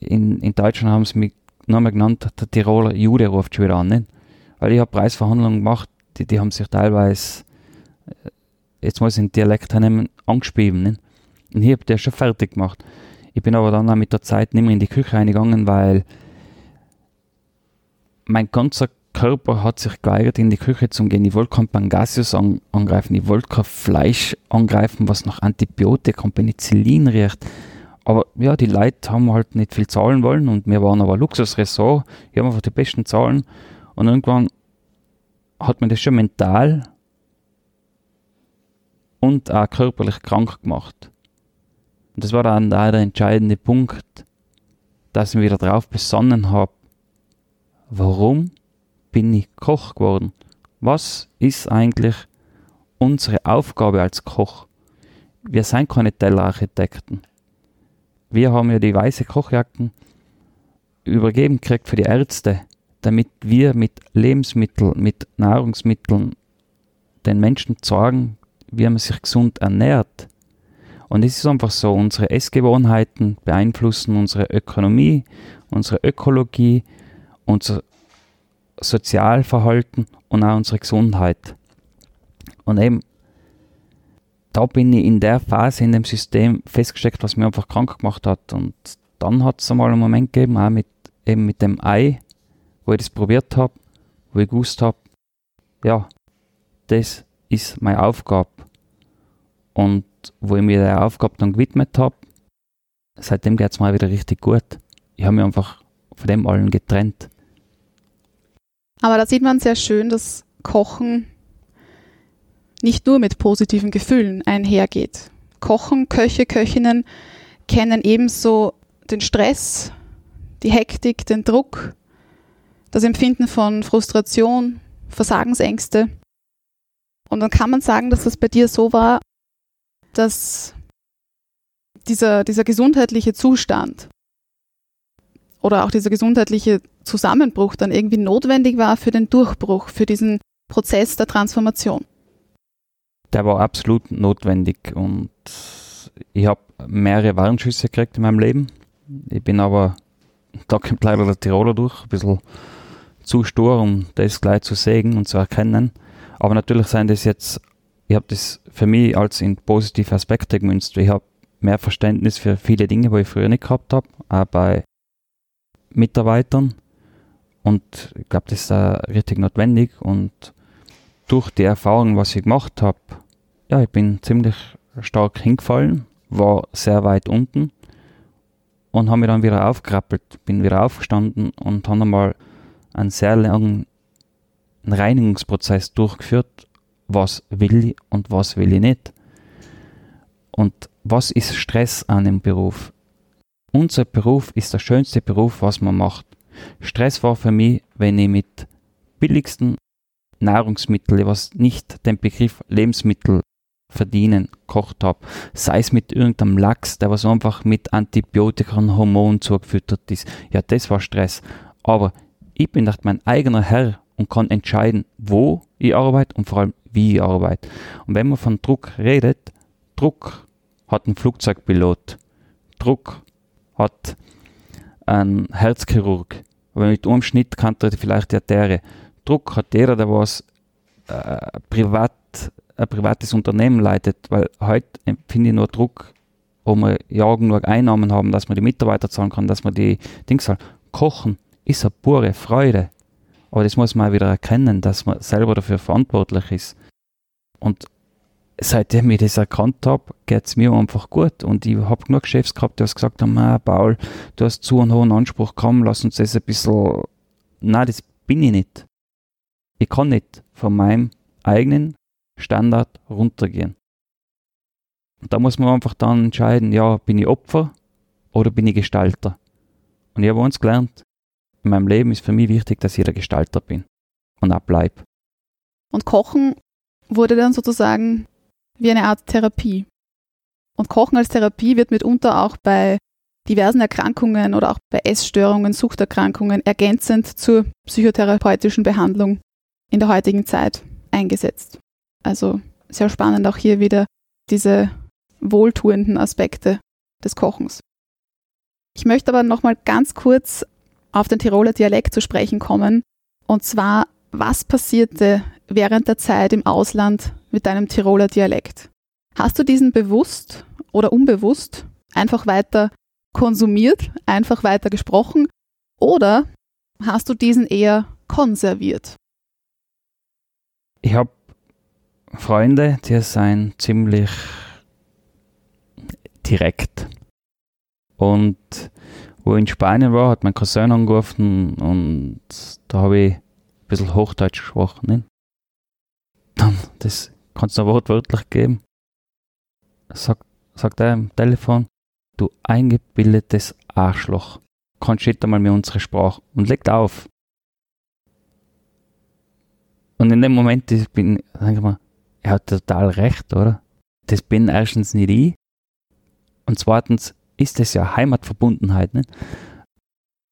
In, in Deutschland haben sie mich nur mehr genannt, der Tiroler Jude ruft schon wieder an. Ne? Weil ich habe Preisverhandlungen gemacht, die, die haben sich teilweise, äh, jetzt muss ich den Dialekt nehmen, angespieben. Ne? Und ich habe das schon fertig gemacht. Ich bin aber dann auch mit der Zeit nicht mehr in die Küche reingegangen, weil mein ganzer Körper hat sich geweigert, in die Küche zu gehen. Ich wollte kein Pangasius an, angreifen, ich wollte kein Fleisch angreifen, was nach Antibiotika und Penicillin riecht. Aber ja, die Leute haben halt nicht viel zahlen wollen und wir waren aber Luxusressort. Wir haben einfach die besten Zahlen. Und irgendwann hat man das schon mental und auch körperlich krank gemacht. Und das war dann da der entscheidende Punkt, dass ich mich wieder drauf besonnen habe, warum bin ich Koch geworden? Was ist eigentlich unsere Aufgabe als Koch? Wir sind keine Tellerarchitekten. Wir haben ja die weiße Kochjacken übergeben gekriegt für die Ärzte, damit wir mit Lebensmitteln, mit Nahrungsmitteln den Menschen sagen, wie man sich gesund ernährt. Und es ist einfach so, unsere Essgewohnheiten beeinflussen unsere Ökonomie, unsere Ökologie, unser Sozialverhalten und auch unsere Gesundheit. Und eben, da bin ich in der Phase in dem System festgesteckt, was mir einfach krank gemacht hat. Und dann hat es einmal einen Moment gegeben, auch mit, eben mit dem Ei, wo ich das probiert habe, wo ich gewusst habe, ja, das ist meine Aufgabe. Und wo ich mir der Aufgabe dann gewidmet habe, seitdem geht es mir wieder richtig gut. Ich habe mich einfach von dem allen getrennt. Aber da sieht man sehr schön, dass Kochen nicht nur mit positiven Gefühlen einhergeht. Kochen, Köche, Köchinnen kennen ebenso den Stress, die Hektik, den Druck, das Empfinden von Frustration, Versagensängste. Und dann kann man sagen, dass das bei dir so war, dass dieser, dieser gesundheitliche Zustand oder auch dieser gesundheitliche Zusammenbruch dann irgendwie notwendig war für den Durchbruch, für diesen Prozess der Transformation. Der war absolut notwendig und ich habe mehrere Warnschüsse gekriegt in meinem Leben. Ich bin aber, da kommt leider der Tiroler durch, ein bisschen zu stur, um das gleich zu sägen und zu erkennen. Aber natürlich sind das jetzt, ich habe das für mich als in positive Aspekte gemünzt. Ich habe mehr Verständnis für viele Dinge, die ich früher nicht gehabt habe, auch bei Mitarbeitern. Und ich glaube, das ist auch richtig notwendig. Und durch die Erfahrung, was ich gemacht habe, ja, ich bin ziemlich stark hingefallen, war sehr weit unten und habe mich dann wieder aufgerappelt, bin wieder aufgestanden und habe einmal einen sehr langen Reinigungsprozess durchgeführt, was will ich und was will ich nicht. Und was ist Stress an dem Beruf? Unser Beruf ist der schönste Beruf, was man macht. Stress war für mich, wenn ich mit billigsten Nahrungsmitteln, was nicht den Begriff Lebensmittel verdienen, kocht habe. Sei es mit irgendeinem Lachs, der was einfach mit Antibiotika und Hormonen zugefüttert ist. Ja, das war Stress. Aber ich bin echt mein eigener Herr und kann entscheiden, wo ich arbeite und vor allem, wie ich arbeite. Und wenn man von Druck redet, Druck hat ein Flugzeugpilot. Druck hat ein Herzchirurg. Aber mit einem Schnitt kann er vielleicht die Arterie. Druck hat jeder, der was äh, privat, ein privates Unternehmen leitet, weil heute empfinde ich nur Druck, wo wir ja genug Einnahmen haben, dass man die Mitarbeiter zahlen kann, dass man die Dinge zahlen. Kochen ist eine pure Freude. Aber das muss man auch wieder erkennen, dass man selber dafür verantwortlich ist. Und seitdem ich das erkannt habe, geht es mir einfach gut. Und ich habe genug Chefs gehabt, die gesagt haben, ah, Paul, du hast zu einen hohen Anspruch, komm, lass uns das ein bisschen... Nein, das bin ich nicht. Ich kann nicht von meinem eigenen Standard runtergehen. Und da muss man einfach dann entscheiden, ja, bin ich Opfer oder bin ich Gestalter? Und ich habe uns gelernt, in meinem Leben ist für mich wichtig, dass ich der Gestalter bin und auch bleib. Und Kochen wurde dann sozusagen wie eine Art Therapie. Und Kochen als Therapie wird mitunter auch bei diversen Erkrankungen oder auch bei Essstörungen, Suchterkrankungen ergänzend zur psychotherapeutischen Behandlung in der heutigen Zeit eingesetzt. Also sehr spannend auch hier wieder diese wohltuenden Aspekte des Kochens. Ich möchte aber nochmal ganz kurz auf den Tiroler Dialekt zu sprechen kommen. Und zwar, was passierte während der Zeit im Ausland mit deinem Tiroler Dialekt? Hast du diesen bewusst oder unbewusst einfach weiter konsumiert, einfach weiter gesprochen oder hast du diesen eher konserviert? Ich habe Freunde, die sind ziemlich direkt. Und wo ich in Spanien war, hat mein Cousin angerufen und da habe ich ein bisschen Hochdeutsch gesprochen. Dann, das kannst du wortwörtlich geben. Sagt, sagt er am Telefon, du eingebildetes Arschloch. Kannst du einmal mit unserer Sprache und legt auf. Und in dem Moment ich bin, denke ich mal, er hat total recht, oder? Das bin erstens nicht ich. Und zweitens, ist es ja Heimatverbundenheit. Nicht?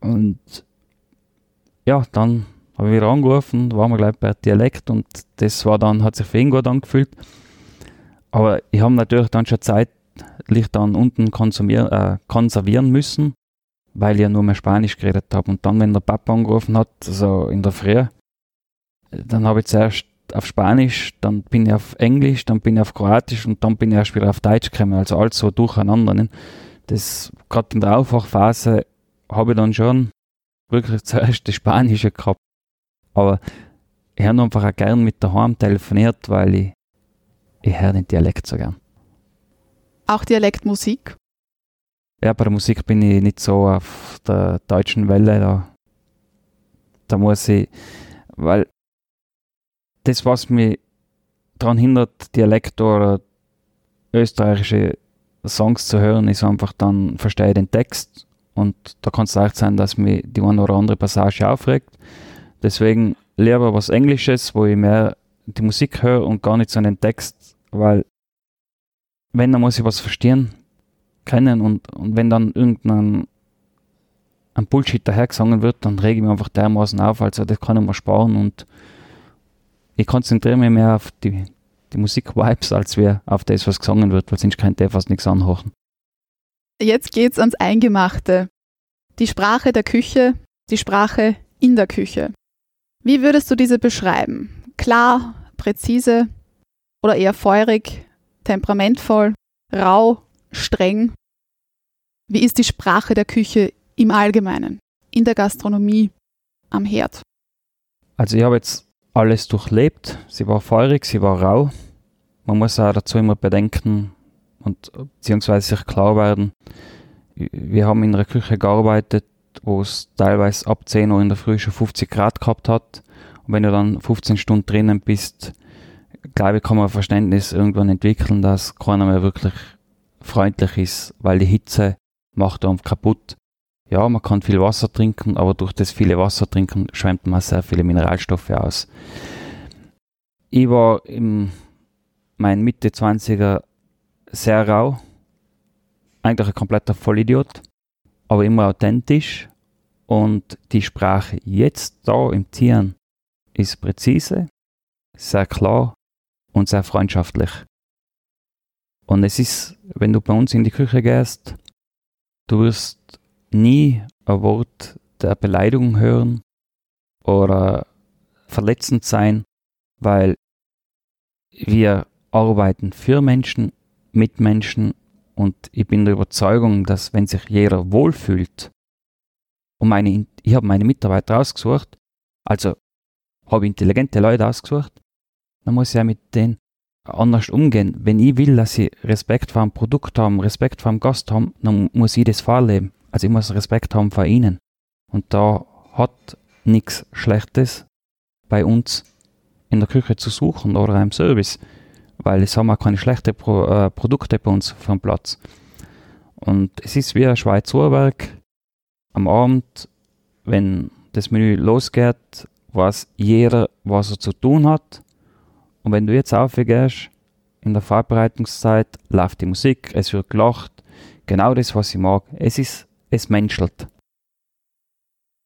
Und ja, dann habe wieder angerufen, waren wir gleich bei Dialekt und das war dann, hat sich für ihn gut angefühlt. Aber ich habe natürlich dann schon zeitlich dann unten äh, konservieren müssen, weil ich ja nur mehr Spanisch geredet habe. Und dann, wenn der Papa angerufen hat, also in der Früh, dann habe ich zuerst auf Spanisch, dann bin ich auf Englisch, dann bin ich auf Kroatisch und dann bin ich erst wieder auf Deutsch gekommen. Also alles so durcheinander. Nicht? das gerade in der Aufwachphase habe ich dann schon wirklich zuerst das Spanische gehabt. Aber ich habe einfach auch gern mit daheim telefoniert, weil ich, ich höre den Dialekt so gern. Auch Dialektmusik? Ja, bei der Musik bin ich nicht so auf der deutschen Welle. Da, da muss ich, weil das, was mich daran hindert, Dialekt oder österreichische Songs zu hören, ist einfach dann, verstehe ich den Text und da kann es leicht sein, dass mich die eine oder andere Passage aufregt. Deswegen lieber was Englisches, wo ich mehr die Musik höre und gar nicht so einen Text, weil wenn, dann muss ich was verstehen können und, und wenn dann irgendein ein Bullshit dahergesungen wird, dann rege ich mich einfach dermaßen auf, also das kann ich mir sparen und ich konzentriere mich mehr auf die, die Musik-Vibes, als wir auf das, was gesungen wird, weil sonst könnte ich fast nichts anhören. Jetzt geht's ans Eingemachte. Die Sprache der Küche, die Sprache in der Küche. Wie würdest du diese beschreiben? Klar, präzise oder eher feurig, temperamentvoll, rau, streng? Wie ist die Sprache der Küche im Allgemeinen, in der Gastronomie, am Herd? Also ich habe jetzt alles durchlebt. Sie war feurig, sie war rau. Man muss auch dazu immer bedenken und beziehungsweise sich klar werden, wir haben in einer Küche gearbeitet, wo es teilweise ab 10 Uhr in der Früh schon 50 Grad gehabt hat. Und wenn du dann 15 Stunden drinnen bist, glaube ich, kann man Verständnis irgendwann entwickeln, dass keiner mehr wirklich freundlich ist, weil die Hitze macht einem kaputt. Ja, man kann viel Wasser trinken, aber durch das viele Wasser trinken schwemmt man sehr viele Mineralstoffe aus. Ich war in meinen Mitte 20er sehr rau, eigentlich ein kompletter Vollidiot, aber immer authentisch. Und die Sprache jetzt da im Tieren ist präzise, sehr klar und sehr freundschaftlich. Und es ist, wenn du bei uns in die Küche gehst, du wirst nie ein Wort der Beleidigung hören oder verletzend sein, weil wir arbeiten für Menschen, mit Menschen und ich bin der Überzeugung, dass wenn sich jeder wohlfühlt und meine, ich habe meine Mitarbeiter ausgesucht, also habe intelligente Leute ausgesucht, dann muss ich ja mit denen anders umgehen. Wenn ich will, dass sie Respekt vor dem Produkt haben, Respekt vor dem Gast haben, dann muss ich das vorleben. Also ich muss Respekt haben vor ihnen. Und da hat nichts Schlechtes bei uns in der Küche zu suchen oder im Service, weil es haben auch keine schlechten Pro, äh, Produkte bei uns vom Platz. Und es ist wie ein Schweizer Uhrwerk. Am Abend, wenn das Menü losgeht, weiß jeder, was er zu tun hat. Und wenn du jetzt aufgehst, in der Vorbereitungszeit läuft die Musik, es wird gelacht, genau das, was ich mag. Es ist, es menschelt.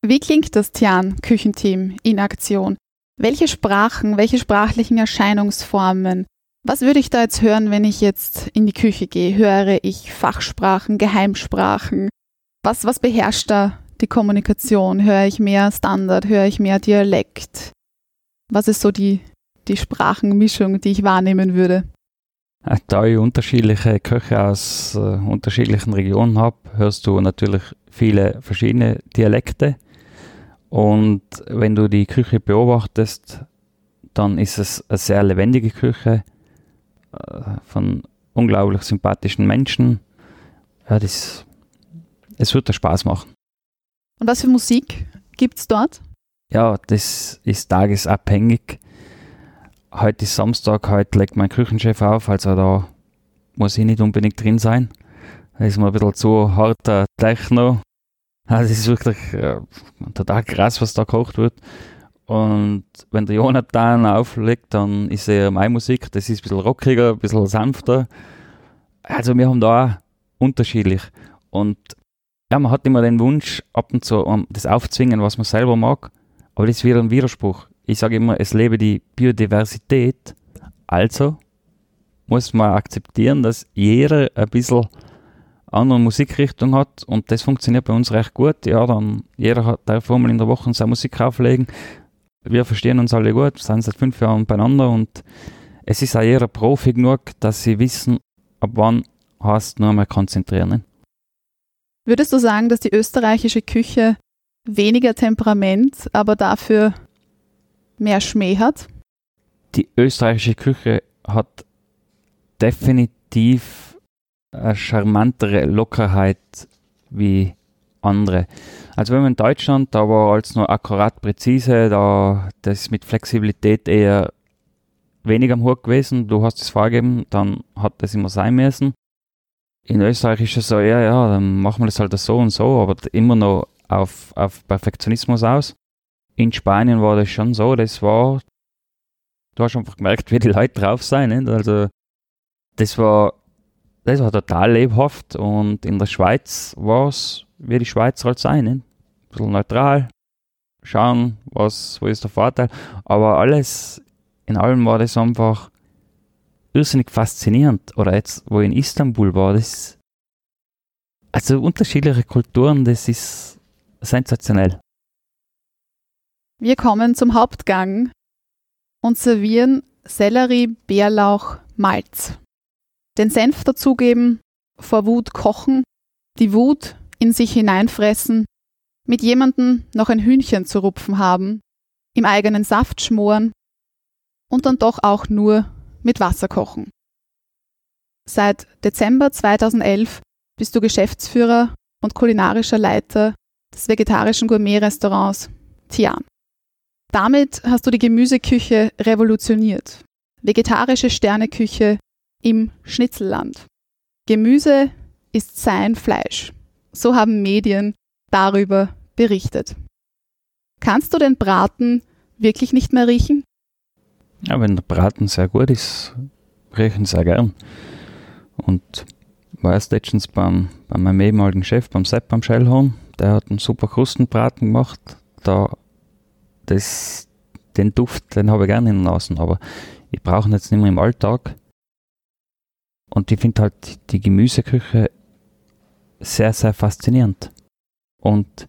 Wie klingt das Tian-Küchenteam in Aktion? Welche Sprachen, welche sprachlichen Erscheinungsformen? Was würde ich da jetzt hören, wenn ich jetzt in die Küche gehe? Höre ich Fachsprachen, Geheimsprachen? Was, was beherrscht da die Kommunikation? Höre ich mehr Standard? Höre ich mehr Dialekt? Was ist so die, die Sprachenmischung, die ich wahrnehmen würde? Da ich unterschiedliche Köche aus äh, unterschiedlichen Regionen habe, hörst du natürlich viele verschiedene Dialekte. Und wenn du die Küche beobachtest, dann ist es eine sehr lebendige Küche äh, von unglaublich sympathischen Menschen. Ja, das, es wird dir Spaß machen. Und was für Musik gibt es dort? Ja, das ist tagesabhängig heute ist Samstag, heute legt mein Küchenchef auf, also da muss ich nicht unbedingt drin sein. Da ist mir ein bisschen zu harter Techno. Also es ist wirklich äh, total krass, was da gekocht wird. Und wenn der Jonathan auflegt, dann ist eher meine Musik, das ist ein bisschen rockiger, ein bisschen sanfter. Also wir haben da auch unterschiedlich. Und ja, man hat immer den Wunsch, ab und zu um das aufzwingen, was man selber mag. Aber das ist wieder ein Widerspruch ich sage immer, es lebe die Biodiversität. Also muss man akzeptieren, dass jeder ein bisschen andere Musikrichtung hat und das funktioniert bei uns recht gut. Ja, dann jeder hat darf einmal in der Woche seine Musik auflegen. Wir verstehen uns alle gut, sind seit fünf Jahren beieinander und es ist auch jeder Profi genug, dass sie wissen, ab wann hast du nur mal konzentrieren. Würdest du sagen, dass die österreichische Küche weniger Temperament, aber dafür mehr Schmäh hat? Die österreichische Küche hat definitiv eine charmantere Lockerheit wie andere. Also wenn man in Deutschland, da war alles nur akkurat präzise, da das mit Flexibilität eher weniger am Hut gewesen. Du hast es vorgegeben, dann hat das immer sein müssen. In Österreich ist es so, ja, ja, dann machen wir das halt so und so, aber immer noch auf, auf Perfektionismus aus in Spanien war das schon so, das war, du hast einfach gemerkt, wie die Leute drauf sind. Nicht? Also, das war, das war total lebhaft und in der Schweiz war es, wie die Schweizer halt sein. Nicht? Ein bisschen neutral, schauen, was, wo ist der Vorteil. Aber alles, in allem war das einfach irrsinnig faszinierend. Oder jetzt, wo ich in Istanbul war, das, also unterschiedliche Kulturen, das ist sensationell. Wir kommen zum Hauptgang und servieren Sellerie, Bärlauch, Malz. Den Senf dazugeben, vor Wut kochen, die Wut in sich hineinfressen, mit jemandem noch ein Hühnchen zu rupfen haben, im eigenen Saft schmoren und dann doch auch nur mit Wasser kochen. Seit Dezember 2011 bist du Geschäftsführer und kulinarischer Leiter des vegetarischen Gourmet-Restaurants Tian. Damit hast du die Gemüseküche revolutioniert. Vegetarische Sterneküche im Schnitzelland. Gemüse ist sein Fleisch. So haben Medien darüber berichtet. Kannst du den Braten wirklich nicht mehr riechen? Ja, wenn der Braten sehr gut ist, riechen sehr gern. Und war erst letztens beim, bei meinem ehemaligen Chef, beim Sepp beim Schellhorn, der hat einen super Krustenbraten gemacht. Da, das, den Duft, den habe ich gerne in den Außen, aber ich brauche ihn jetzt nicht mehr im Alltag. Und ich finde halt die Gemüseküche sehr, sehr faszinierend. Und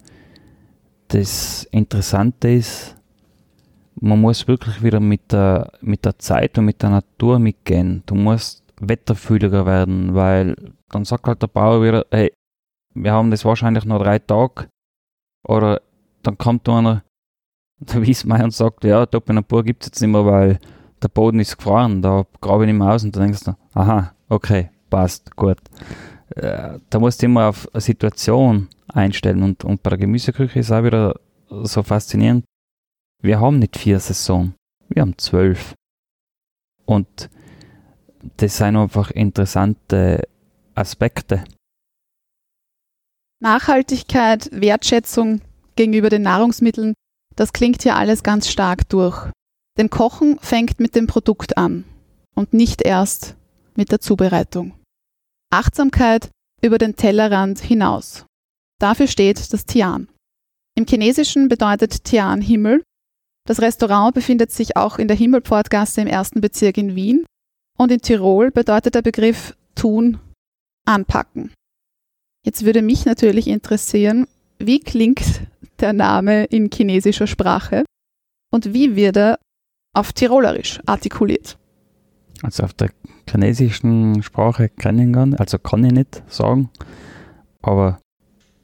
das Interessante ist, man muss wirklich wieder mit der, mit der Zeit und mit der Natur mitgehen. Du musst wetterfühliger werden, weil dann sagt halt der Bauer wieder, hey, wir haben das wahrscheinlich noch drei Tage. Oder dann kommt einer, der Wiesmeier und sagt, ja, Topinapur gibt es jetzt nicht mehr, weil der Boden ist gefroren, da grabe ich nicht mehr aus und dann denkst du, aha, okay, passt, gut. Äh, da musst du immer auf eine Situation einstellen und, und bei der Gemüseküche ist auch wieder so faszinierend. Wir haben nicht vier Saisonen, wir haben zwölf. Und das sind einfach interessante Aspekte. Nachhaltigkeit, Wertschätzung gegenüber den Nahrungsmitteln, das klingt hier alles ganz stark durch. Denn Kochen fängt mit dem Produkt an und nicht erst mit der Zubereitung. Achtsamkeit über den Tellerrand hinaus. Dafür steht das Tian. Im Chinesischen bedeutet Tian Himmel. Das Restaurant befindet sich auch in der Himmelpfortgasse im ersten Bezirk in Wien und in Tirol bedeutet der Begriff tun, anpacken. Jetzt würde mich natürlich interessieren, wie klingt der Name in chinesischer Sprache und wie wird er auf Tirolerisch artikuliert? Also auf der chinesischen Sprache kann gar nicht, also kann ich nicht sagen, aber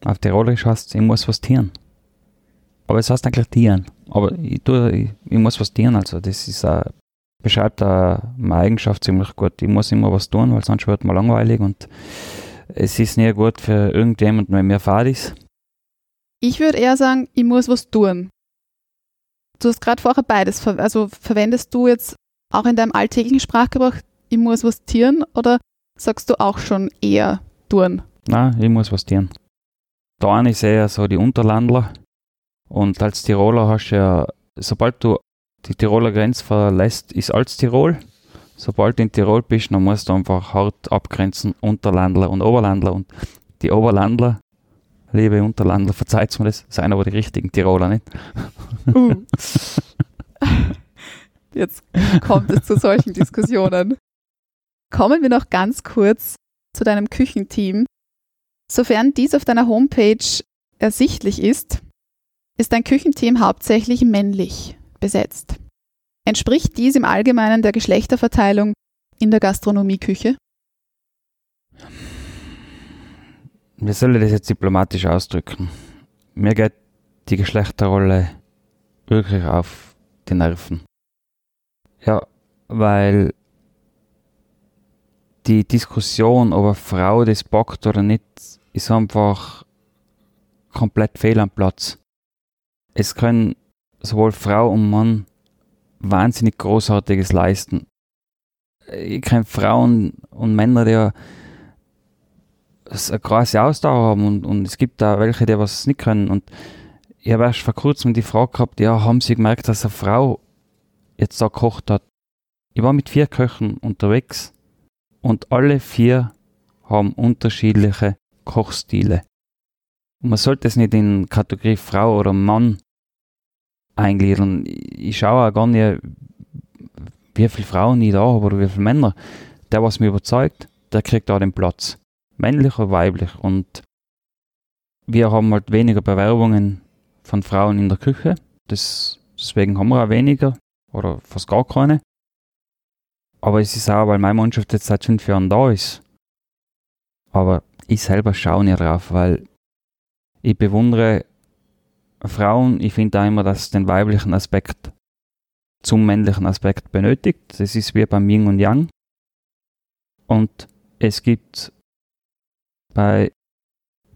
auf Tirolerisch heißt es, ich muss was tieren. Aber es heißt eigentlich tieren. Aber ich, tue, ich, ich muss was tieren, also das ist ein beschreibt da meine Eigenschaft ziemlich gut. Ich muss immer was tun, weil sonst wird man langweilig und es ist nie gut für irgendjemanden, wenn mir fad ist. Ich würde eher sagen, ich muss was tun. Du hast gerade vorher beides. Also verwendest du jetzt auch in deinem alltäglichen Sprachgebrauch, ich muss was tieren oder sagst du auch schon eher tun? Nein, ich muss was tieren. Da eine ist eher so die Unterlandler und als Tiroler hast du ja, sobald du die Tiroler Grenze verlässt, ist als Tirol. Sobald du in Tirol bist, dann musst du einfach hart abgrenzen, Unterlandler und Oberlandler. Und die Oberlandler, liebe Unterlandler, verzeiht mir das, sind aber die richtigen Tiroler, nicht? Uh. Jetzt kommt es zu solchen Diskussionen. Kommen wir noch ganz kurz zu deinem Küchenteam. Sofern dies auf deiner Homepage ersichtlich ist, ist dein Küchenteam hauptsächlich männlich besetzt. Entspricht dies im Allgemeinen der Geschlechterverteilung in der Gastronomieküche? Wie soll ich das jetzt diplomatisch ausdrücken? Mir geht die Geschlechterrolle wirklich auf die Nerven. Ja, weil die Diskussion, ob eine Frau das bockt oder nicht, ist einfach komplett fehl am Platz. Es können sowohl Frau und Mann wahnsinnig Großartiges leisten. Ich kenne Frauen und Männer, die eine große Ausdauer haben und, und es gibt da welche, die was nicht können. Und ich habe erst vor kurzem die Frage gehabt, ja, haben Sie gemerkt, dass eine Frau jetzt da gekocht hat? Ich war mit vier Köchen unterwegs und alle vier haben unterschiedliche Kochstile. Und man sollte es nicht in Kategorie Frau oder Mann eingliedern. Ich schaue auch gar nicht, wie viele Frauen ich da habe oder wie viele Männer. Der, was mich überzeugt, der kriegt auch den Platz. Männlich oder weiblich. Und wir haben halt weniger Bewerbungen von Frauen in der Küche. Das, deswegen haben wir auch weniger oder fast gar keine. Aber es ist auch, weil meine Mannschaft jetzt seit fünf Jahren da ist. Aber ich selber schaue nicht drauf, weil ich bewundere Frauen. Ich finde auch immer, dass den weiblichen Aspekt zum männlichen Aspekt benötigt. Das ist wie beim Yin und Yang. Und es gibt bei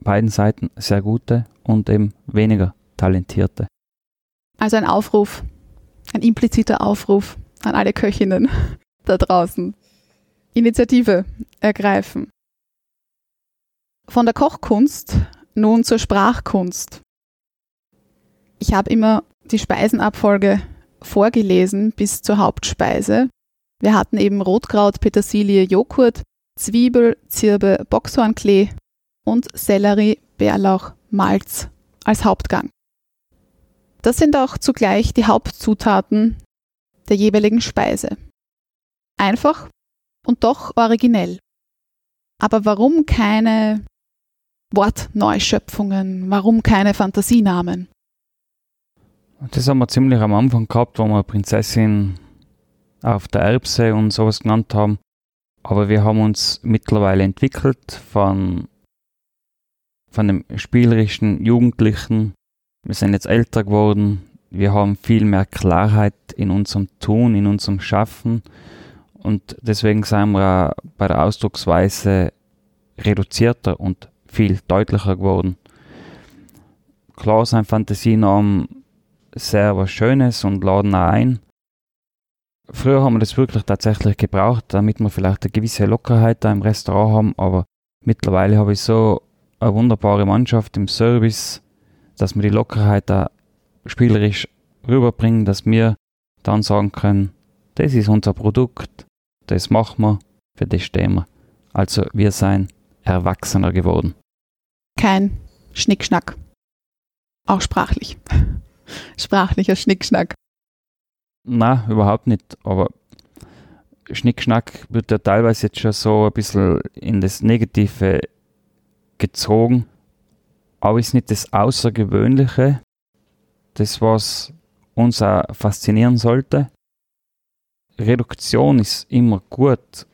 beiden Seiten sehr gute und eben weniger talentierte. Also ein Aufruf, ein impliziter Aufruf an alle Köchinnen da draußen. Initiative ergreifen. Von der Kochkunst nun zur Sprachkunst. Ich habe immer die Speisenabfolge vorgelesen bis zur Hauptspeise. Wir hatten eben Rotkraut, Petersilie, Joghurt, Zwiebel, Zirbe, Boxhornklee und Sellerie, Bärlauch, Malz als Hauptgang. Das sind auch zugleich die Hauptzutaten der jeweiligen Speise. Einfach und doch originell. Aber warum keine Wortneuschöpfungen? Warum keine Fantasienamen? Das haben wir ziemlich am Anfang gehabt, wo wir Prinzessin auf der Erbse und sowas genannt haben. Aber wir haben uns mittlerweile entwickelt von, von dem spielerischen Jugendlichen. Wir sind jetzt älter geworden. Wir haben viel mehr Klarheit in unserem Tun, in unserem Schaffen. Und deswegen sind wir bei der Ausdrucksweise reduzierter und viel deutlicher geworden. Klar sind Fantasienamen sehr was Schönes und laden auch ein. Früher haben wir das wirklich tatsächlich gebraucht, damit wir vielleicht eine gewisse Lockerheit da im Restaurant haben, aber mittlerweile habe ich so eine wunderbare Mannschaft im Service, dass wir die Lockerheit da spielerisch rüberbringen, dass wir dann sagen können, das ist unser Produkt, das machen wir, für das stehen wir. Also wir seien erwachsener geworden. Kein Schnickschnack. Auch sprachlich. Sprachlicher Schnickschnack. Na, überhaupt nicht. Aber Schnickschnack wird ja teilweise jetzt schon so ein bisschen in das Negative gezogen. Aber ist nicht das Außergewöhnliche, das was uns auch faszinieren sollte. Reduktion ist immer gut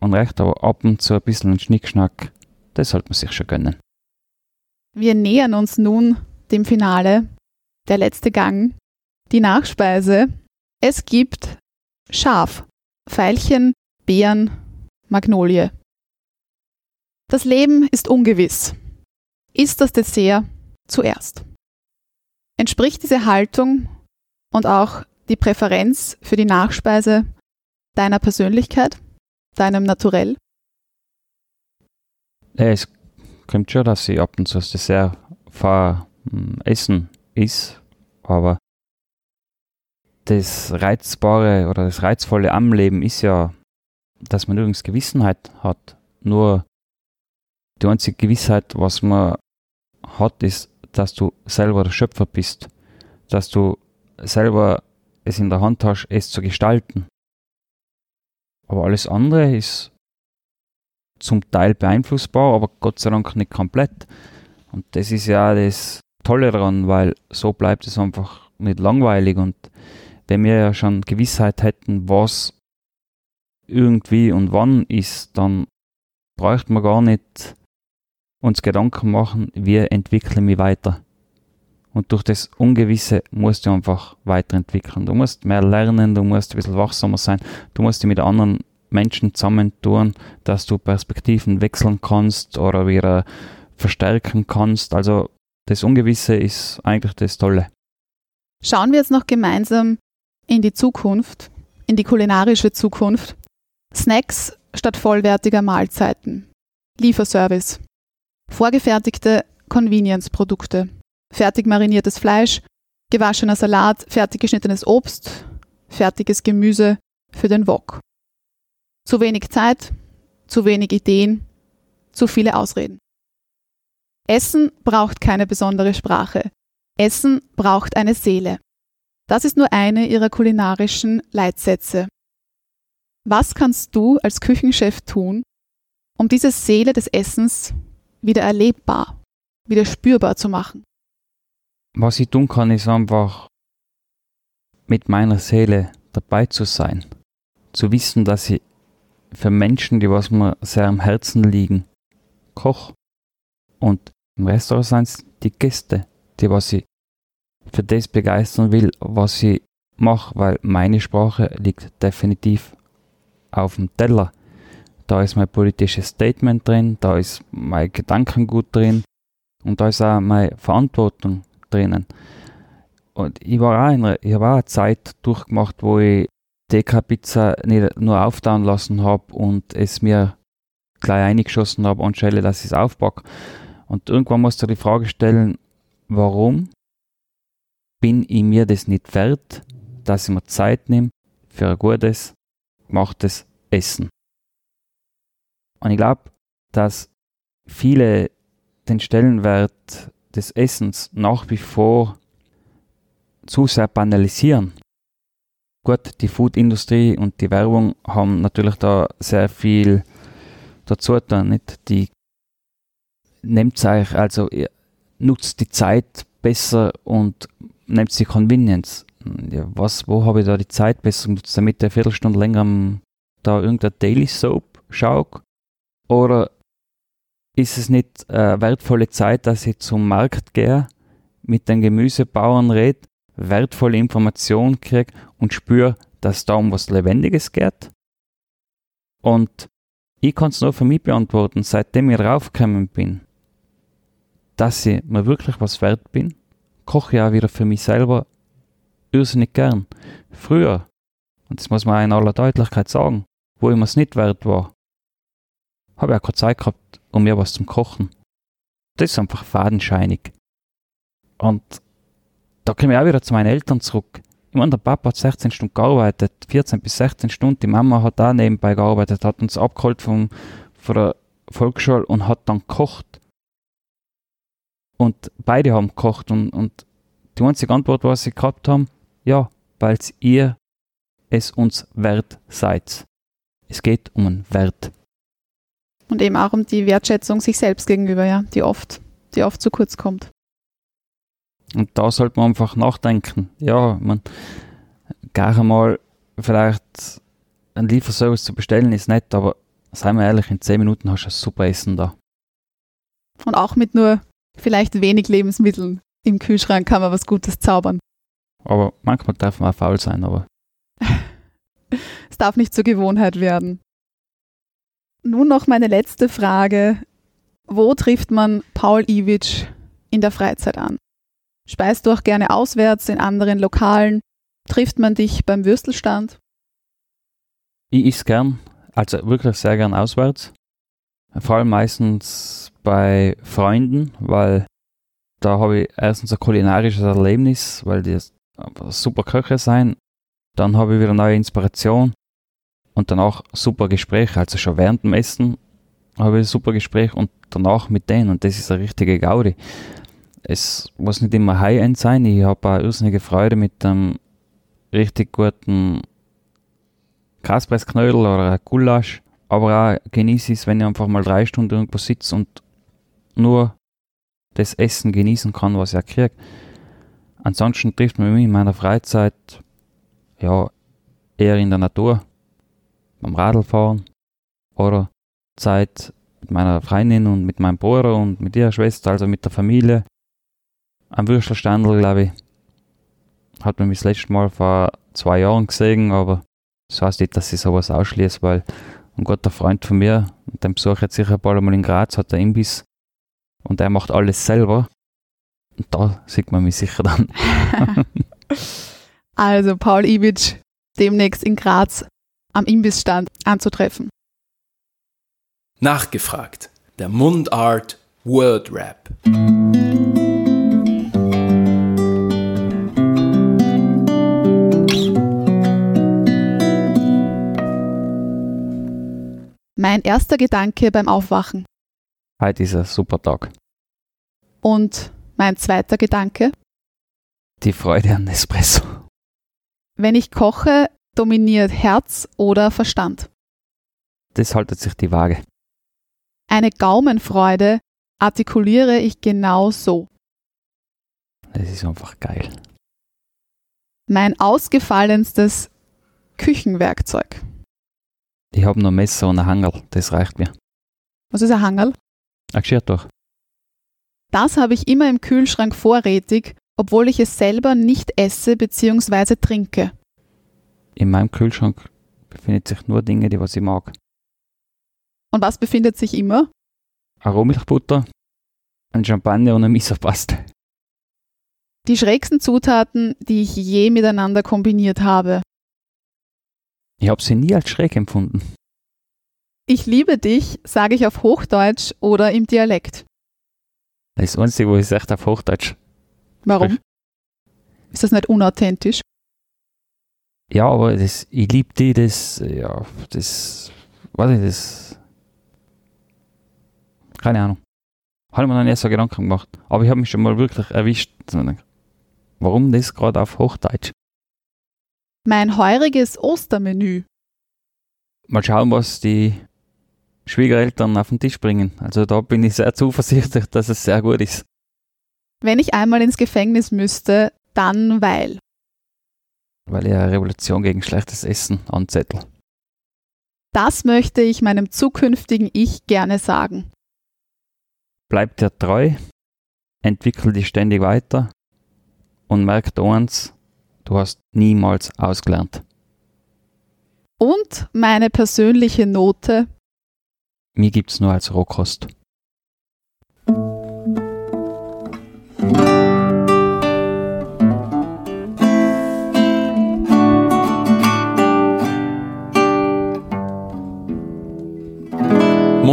und recht, aber ab und zu ein bisschen ein Schnickschnack, das sollte man sich schon gönnen. Wir nähern uns nun dem Finale. Der letzte Gang, die Nachspeise. Es gibt Schaf, Veilchen, Beeren, Magnolie. Das Leben ist ungewiss. Ist das Dessert zuerst? Entspricht diese Haltung und auch die Präferenz für die Nachspeise deiner Persönlichkeit, deinem Naturell? Es kommt schon, dass ich ab und zu das Dessert vor hm, Essen ist, aber das Reizbare oder das Reizvolle am Leben ist ja, dass man übrigens Gewissenheit hat. Nur die einzige Gewissheit, was man hat, ist, dass du selber der Schöpfer bist, dass du selber es in der Hand hast, es zu gestalten. Aber alles andere ist zum Teil beeinflussbar, aber Gott sei Dank nicht komplett. Und das ist ja das Tolle daran, weil so bleibt es einfach nicht langweilig. Und wenn wir ja schon Gewissheit hätten, was irgendwie und wann ist, dann bräuchte man gar nicht uns Gedanken machen, wie entwickle ich mich weiter. Und durch das Ungewisse musst du einfach weiterentwickeln. Du musst mehr lernen, du musst ein bisschen wachsamer sein, du musst dich mit anderen Menschen zusammentun, dass du Perspektiven wechseln kannst oder wieder verstärken kannst. Also das Ungewisse ist eigentlich das Tolle. Schauen wir jetzt noch gemeinsam in die Zukunft, in die kulinarische Zukunft. Snacks statt vollwertiger Mahlzeiten. Lieferservice. Vorgefertigte Convenience-Produkte. Fertig mariniertes Fleisch, gewaschener Salat, fertig geschnittenes Obst, fertiges Gemüse für den Wok. Zu wenig Zeit, zu wenig Ideen, zu viele Ausreden. Essen braucht keine besondere Sprache. Essen braucht eine Seele. Das ist nur eine ihrer kulinarischen Leitsätze. Was kannst du als Küchenchef tun, um diese Seele des Essens wieder erlebbar, wieder spürbar zu machen? Was ich tun kann, ist einfach mit meiner Seele dabei zu sein, zu wissen, dass ich für Menschen, die was mir sehr am Herzen liegen, koch. Und im Restaurant sind es die Gäste, die was ich für das begeistern will, was ich mache, weil meine Sprache liegt definitiv auf dem Teller. Da ist mein politisches Statement drin, da ist mein Gedankengut drin und da ist auch meine Verantwortung drinnen. Und ich war auch in ich habe auch eine Zeit durchgemacht, wo ich DK-Pizza nicht nur auftauen lassen habe und es mir gleich eingeschossen habe, anstelle dass ich es aufpacke. Und irgendwann musst du die Frage stellen, warum bin ich mir das nicht wert, dass ich mir Zeit nehme für ein gutes, gemachtes Essen. Und ich glaube, dass viele den Stellenwert des Essens nach wie vor zu sehr banalisieren. Gut, die Foodindustrie und die Werbung haben natürlich da sehr viel dazu getan. Nicht? Die nimmt euch, also nutzt die Zeit besser und nimmt die Convenience. Ja, was, wo habe ich da die Zeit besser genutzt, damit ich eine Viertelstunde länger da irgendein Daily Soap schaue? Oder ist es nicht äh, wertvolle Zeit, dass ich zum Markt gehe, mit den Gemüsebauern rede, wertvolle Informationen kriege und spüre, dass da um was Lebendiges geht? Und ich kann es nur für mich beantworten, seitdem ich draufgekommen bin, dass ich mir wirklich was wert bin, koche ich auch wieder für mich selber irrsinnig gern. Früher, und das muss man auch in aller Deutlichkeit sagen, wo ich mir es nicht wert war, habe ich auch keine Zeit gehabt, um mir was zum Kochen. Das ist einfach fadenscheinig. Und da komme ich auch wieder zu meinen Eltern zurück. Ich meine, der Papa hat 16 Stunden gearbeitet, 14 bis 16 Stunden. Die Mama hat auch nebenbei gearbeitet, hat uns abgeholt vom, von der Volksschule und hat dann gekocht. Und beide haben gekocht und, und die einzige Antwort, was sie gehabt haben, ja, weil ihr es uns wert seid. Es geht um einen Wert. Und eben auch um die Wertschätzung sich selbst gegenüber, ja, die oft, die oft zu kurz kommt. Und da sollte man einfach nachdenken. Ja, man, gar einmal vielleicht einen Lieferservice zu bestellen ist nett, aber seien wir ehrlich, in 10 Minuten hast du ein super Essen da. Und auch mit nur vielleicht wenig Lebensmitteln im Kühlschrank kann man was Gutes zaubern. Aber manchmal darf man auch faul sein, aber. es darf nicht zur Gewohnheit werden. Nun noch meine letzte Frage. Wo trifft man Paul Iwitsch in der Freizeit an? Speist du auch gerne auswärts in anderen Lokalen? Trifft man dich beim Würstelstand? Ich is gern, also wirklich sehr gern auswärts. Vor allem meistens bei Freunden, weil da habe ich erstens ein kulinarisches Erlebnis, weil die super Köche sein. Dann habe ich wieder neue Inspiration und danach super Gespräch. Also schon während dem Essen habe ich ein super Gespräch und danach mit denen und das ist eine richtige Gaudi. Es muss nicht immer High-End sein, ich habe auch irrsinnige Freude mit einem richtig guten Kaspressknödel oder Gulasch, aber auch genieße ich es, wenn ich einfach mal drei Stunden irgendwo sitze und nur das Essen genießen kann, was ich auch kriege. Ansonsten trifft man mich in meiner Freizeit ja eher in der Natur, beim Radlfahren oder Zeit mit meiner Freundin und mit meinem Bruder und mit ihrer Schwester, also mit der Familie. Am Würstelstandel, glaube ich, hat man mich das letzte Mal vor zwei Jahren gesehen, aber das heißt nicht, dass ich sowas ausschließe, weil ein guter Freund von mir, den besuche jetzt sicher ein paar Mal in Graz, hat der Imbiss und er macht alles selber. Und da sieht man mich sicher dann. also Paul Ibic demnächst in Graz am Imbissstand anzutreffen. Nachgefragt. Der Mundart Word Rap. Mein erster Gedanke beim Aufwachen. Heute ist ein super Tag. Und mein zweiter Gedanke? Die Freude an Espresso. Wenn ich koche, dominiert Herz oder Verstand? Das haltet sich die Waage. Eine Gaumenfreude artikuliere ich genau so. Das ist einfach geil. Mein ausgefallenstes Küchenwerkzeug. Ich habe ein Messer und ein Hangel, das reicht mir. Was ist ein Hangerl? Ein Geschirrtuch. Das habe ich immer im Kühlschrank vorrätig, obwohl ich es selber nicht esse bzw. trinke. In meinem Kühlschrank befindet sich nur Dinge, die was ich mag. Und was befindet sich immer? Eine Rohmilchbutter, ein Champagner und eine Misopaste. Die schrägsten Zutaten, die ich je miteinander kombiniert habe. Ich habe sie nie als schräg empfunden. Ich liebe dich, sage ich auf Hochdeutsch oder im Dialekt. Das Einzige, wo ich sage, auf Hochdeutsch. Warum? Ist das nicht unauthentisch? Ja, aber das, ich liebe die, das, ja, das, weiß ich, das, keine Ahnung. Habe ich mir noch nicht so Gedanken gemacht. Aber ich habe mich schon mal wirklich erwischt. Warum das gerade auf Hochdeutsch? Mein heuriges Ostermenü. Mal schauen, was die Schwiegereltern auf den Tisch bringen. Also da bin ich sehr zuversichtlich, dass es sehr gut ist. Wenn ich einmal ins Gefängnis müsste, dann weil. Weil eine Revolution gegen schlechtes Essen anzettel. Das möchte ich meinem zukünftigen Ich gerne sagen. Bleib dir treu, entwickel dich ständig weiter und merk eins, du hast niemals ausgelernt. Und meine persönliche Note. Mir gibt's nur als Rohkost.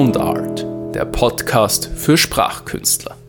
Mundart, der Podcast für Sprachkünstler.